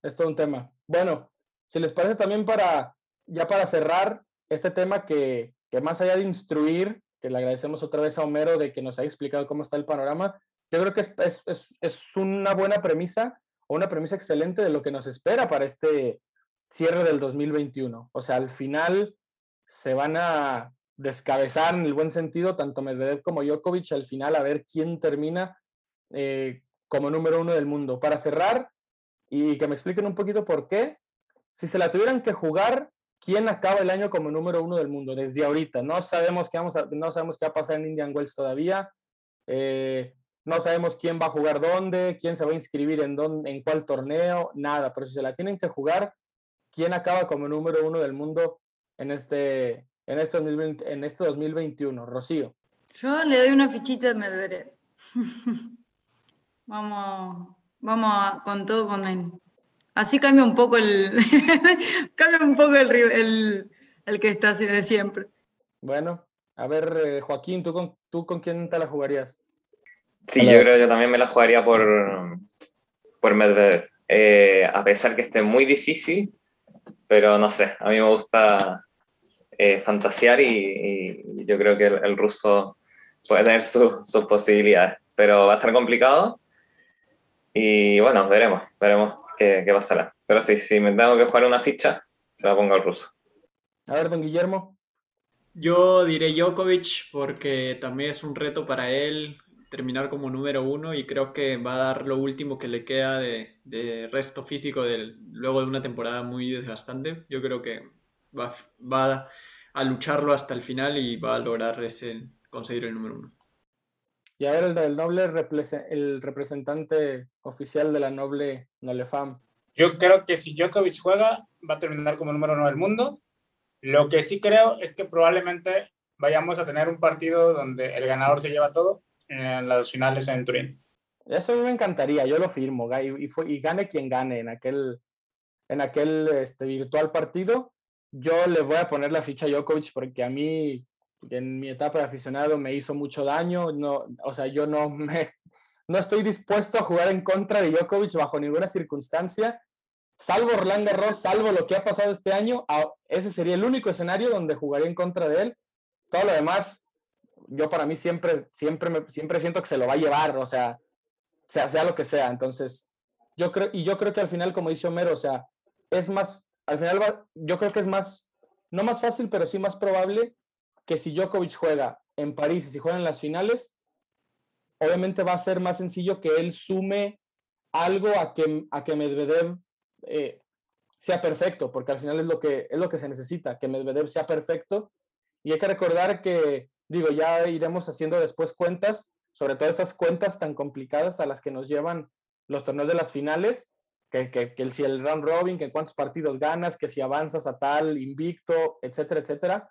es todo un tema. Bueno, si les parece también para, ya para cerrar, este tema que, que más allá de instruir, que le agradecemos otra vez a Homero de que nos haya explicado cómo está el panorama, yo creo que es, es, es, una buena premisa o una premisa excelente de lo que nos espera para este cierre del 2021. O sea, al final se van a descabezar en el buen sentido tanto Medvedev como Djokovic al final a ver quién termina eh, como número uno del mundo. Para cerrar y que me expliquen un poquito por qué, si se la tuvieran que jugar quién acaba el año como número uno del mundo desde ahorita. No sabemos qué, vamos a, no sabemos qué va a pasar en Indian Wells todavía. Eh, no sabemos quién va a jugar dónde, quién se va a inscribir en, dónde, en cuál torneo, nada. Pero si se la tienen que jugar, ¿quién acaba como número uno del mundo en este, en este, 2020, en este 2021? Rocío. Yo le doy una fichita a Medvedev. vamos, vamos con todo con él. Así cambia un poco el, cambia un poco el, el, que está así de siempre. Bueno, a ver, eh, Joaquín, ¿tú con, ¿tú con quién te la jugarías? Sí, yo creo que yo también me la jugaría por, por Medvedev. Eh, a pesar que esté muy difícil, pero no sé, a mí me gusta eh, fantasear y, yo creo que el, ruso puede tener sus posibilidades, pero va a estar complicado. Y bueno, veremos, veremos qué, pasará. Pero sí, si me tengo que jugar una ficha, se la pongo al ruso. A ver, don Guillermo. Yo diré Djokovic porque también es un reto para él terminar como número uno y creo que va a dar lo último que le queda de, resto físico luego de una temporada muy desgastante. Yo creo que va, va, a lucharlo hasta el final y va a lograr ese, conseguir el número uno. Y a ver, el del noble el representante oficial de la noble Nolefam. Yo creo que si Djokovic juega, va a terminar como número uno del mundo. Lo que sí creo es que probablemente vayamos a tener un partido donde el ganador se lleva todo en las finales en Turín. Eso me encantaría, yo lo firmo, y, y, gane quien gane en aquel, en aquel este, virtual partido. Yo le voy a poner la ficha a Djokovic porque a mí en mi etapa de aficionado me hizo mucho daño, no, o sea, yo no me, no estoy dispuesto a jugar en contra de Djokovic bajo ninguna circunstancia, salvo Roland Garros, salvo lo que ha pasado este año, ese sería el único escenario donde jugaría en contra de él. Todo lo demás, yo para mí siempre, siempre, siempre siento que se lo va a llevar, o sea, sea, sea lo que sea. Entonces, yo creo, y yo creo que al final, como dice Homero, o sea, es más, al final yo creo que es más, no más fácil, pero sí más probable que si Djokovic juega en París y si juega en las finales, obviamente va a ser más sencillo que él sume algo a que, a que Medvedev eh, sea perfecto, porque al final es lo, que, es lo que se necesita, que Medvedev sea perfecto. Y hay que recordar que, digo, ya iremos haciendo después cuentas, sobre todo esas cuentas tan complicadas a las que nos llevan los torneos de las finales, que, que, que si el round robin, que cuántos partidos ganas, que si avanzas a tal, invicto, etcétera, etcétera.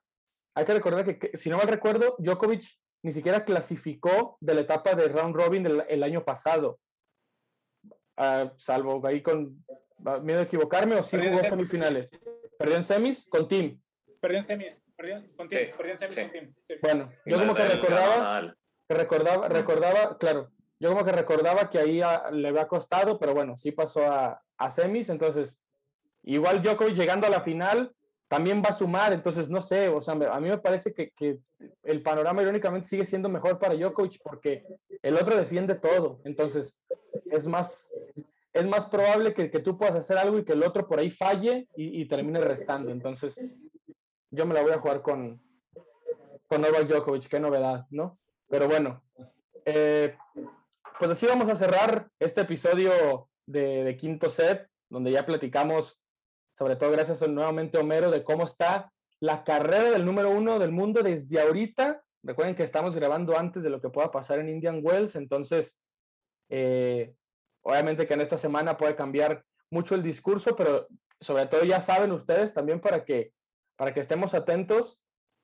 Hay que recordar que, si no mal recuerdo, Djokovic ni siquiera clasificó de la etapa de round robin el, año pasado. Ah, salvo ahí con miedo a equivocarme, o sí jugó semifinales. Perdió en semis con Team. Perdió en semis, perdió, con team, perdió en semis con Team. Bueno, yo como que recordaba, recordaba, recordaba, claro, yo como que recordaba que ahí le había costado, pero bueno, sí pasó a, semis, entonces igual Djokovic llegando a la final también va a sumar, entonces no sé, o sea, a mí me parece que, que, el panorama irónicamente sigue siendo mejor para Djokovic porque el otro defiende todo, entonces es más, es más probable que, que tú puedas hacer algo y que el otro por ahí falle y, termine restando, entonces yo me la voy a jugar con, con Novak Djokovic, qué novedad, ¿no? Pero bueno, eh, pues así vamos a cerrar este episodio de, quinto set, donde ya platicamos sobre todo gracias nuevamente Homero, de cómo está la carrera del número uno del mundo desde ahorita. Recuerden que estamos grabando antes de lo que pueda pasar en Indian Wells, entonces, eh, obviamente que en esta semana puede cambiar mucho el discurso, pero sobre todo ya saben ustedes también para que, para que estemos atentos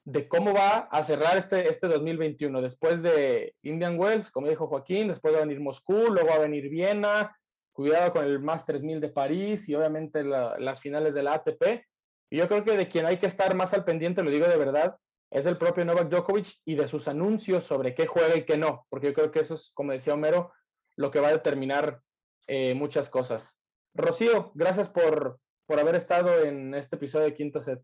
de cómo va a cerrar este, este 2021. Después de Indian Wells, como dijo Joaquín, después va a venir Moscú, luego va a venir Viena, cuidado con el más 3000 de París y obviamente las finales de la ATP. Y yo creo que de quien hay que estar más al pendiente, lo digo de verdad, es el propio Novak Djokovic y de sus anuncios sobre qué juega y qué no, porque yo creo que eso es, como decía Homero, lo que va a determinar eh, muchas cosas. Rocío, gracias por, por haber estado en este episodio de Quinto Set.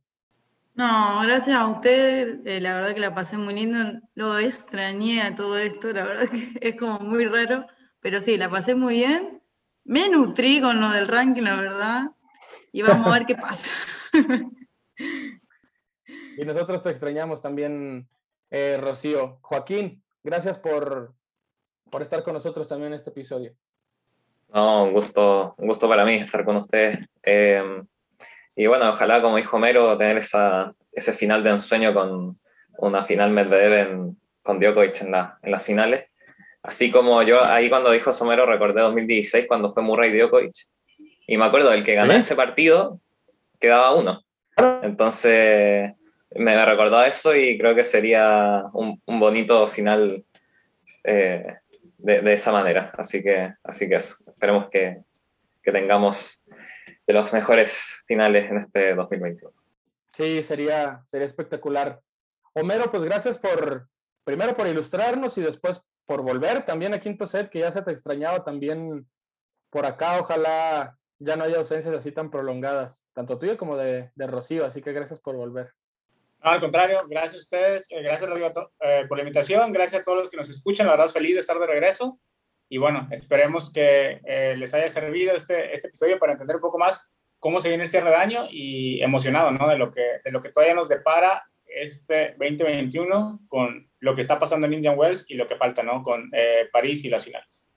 No, gracias a usted, eh, la verdad que la pasé muy lindo, lo extrañé a todo esto, la verdad que es como muy raro, pero sí, la pasé muy bien me nutrí con lo del ranking, la verdad, y vamos a ver qué pasa. y nosotros te extrañamos también, eh, Rocío. Joaquín, gracias por, por estar con nosotros también en este episodio. No, un gusto, un gusto para mí estar con ustedes. Eh, y bueno, ojalá, como dijo Mero, tener esa, ese final de ensueño con una final Medvedev con Djokovic en, la, en las finales. Así como yo ahí cuando dijo Somero recordé 2016 cuando fue Murray Djokovic y me acuerdo el que ganó ese partido quedaba uno. Entonces me recordó eso y creo que sería un, bonito final eh, de, esa manera. Así que, así que eso. Esperemos que, que tengamos de los mejores finales en este 2021. Sí, sería, sería espectacular. Homero, pues gracias por, primero por ilustrarnos y después por volver también a Quinto Set, que ya se te extrañaba también por acá. Ojalá ya no haya ausencias así tan prolongadas, tanto tuyo como de, de Rocío. Así que gracias por volver. al contrario, gracias a ustedes, eh, gracias Rodrigo eh, por la invitación, gracias a todos los que nos escuchan, la verdad feliz de estar de regreso y bueno, esperemos que eh, les haya servido este, este episodio para entender un poco más cómo se viene el cierre de año y emocionado ¿no? de, lo que, de lo que todavía nos depara este 2021 con lo que está pasando en Indian Wells y lo que falta, ¿no? Con eh, París y las finales.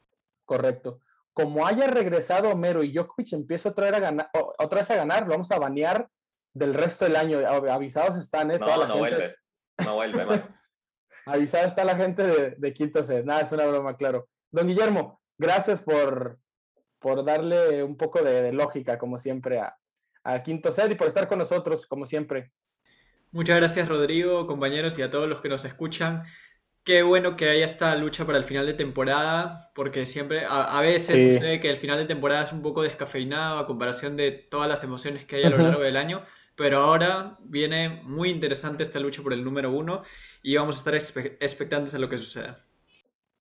Correcto. Como haya regresado Mero y Djokovic empieza otra vez a ganar, otra vez a ganar, lo vamos a banear del resto del año. Avisados están, ¿eh? No, no vuelve. No vuelve, Avisada está la gente de, de Quinto C. Nada, es una broma, claro. Don Guillermo, gracias por, por darle un poco de, lógica, como siempre, a, a Quinto Set y por estar con nosotros, como siempre. Muchas gracias Rodrigo, compañeros y a todos los que nos escuchan. Qué bueno que haya esta lucha para el final de temporada, porque siempre, a, veces sucede que el final de temporada es un poco descafeinado a comparación de todas las emociones que hay a lo largo del año, pero ahora viene muy interesante esta lucha por el número uno y vamos a estar expectantes a lo que suceda.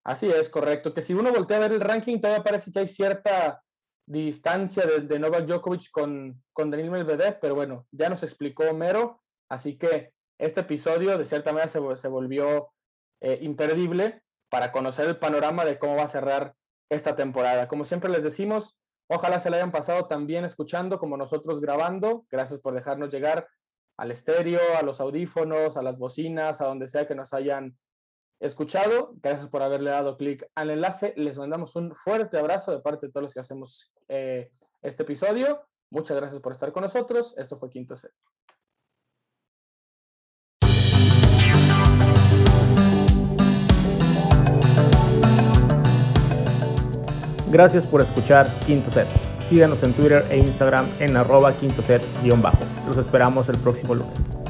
Así es, correcto. Que si uno voltea a ver el ranking, todavía parece que hay cierta distancia de, Novak Djokovic con, con Daniel Medvedev, pero bueno, ya nos explicó Homero Así que este episodio de cierta manera se, volvió eh, imperdible para conocer el panorama de cómo va a cerrar esta temporada. Como siempre les decimos, ojalá se la hayan pasado tan bien escuchando como nosotros grabando. Gracias por dejarnos llegar al estéreo, a los audífonos, a las bocinas, a donde sea que nos hayan escuchado. Gracias por haberle dado clic al enlace. Les mandamos un fuerte abrazo de parte de todos los que hacemos eh, este episodio. Muchas gracias por estar con nosotros. Esto fue Quinto Set. Gracias por escuchar Quinto Set. Síganos en Twitter e Instagram en arroba quinto set-bajo. Los esperamos el próximo lunes.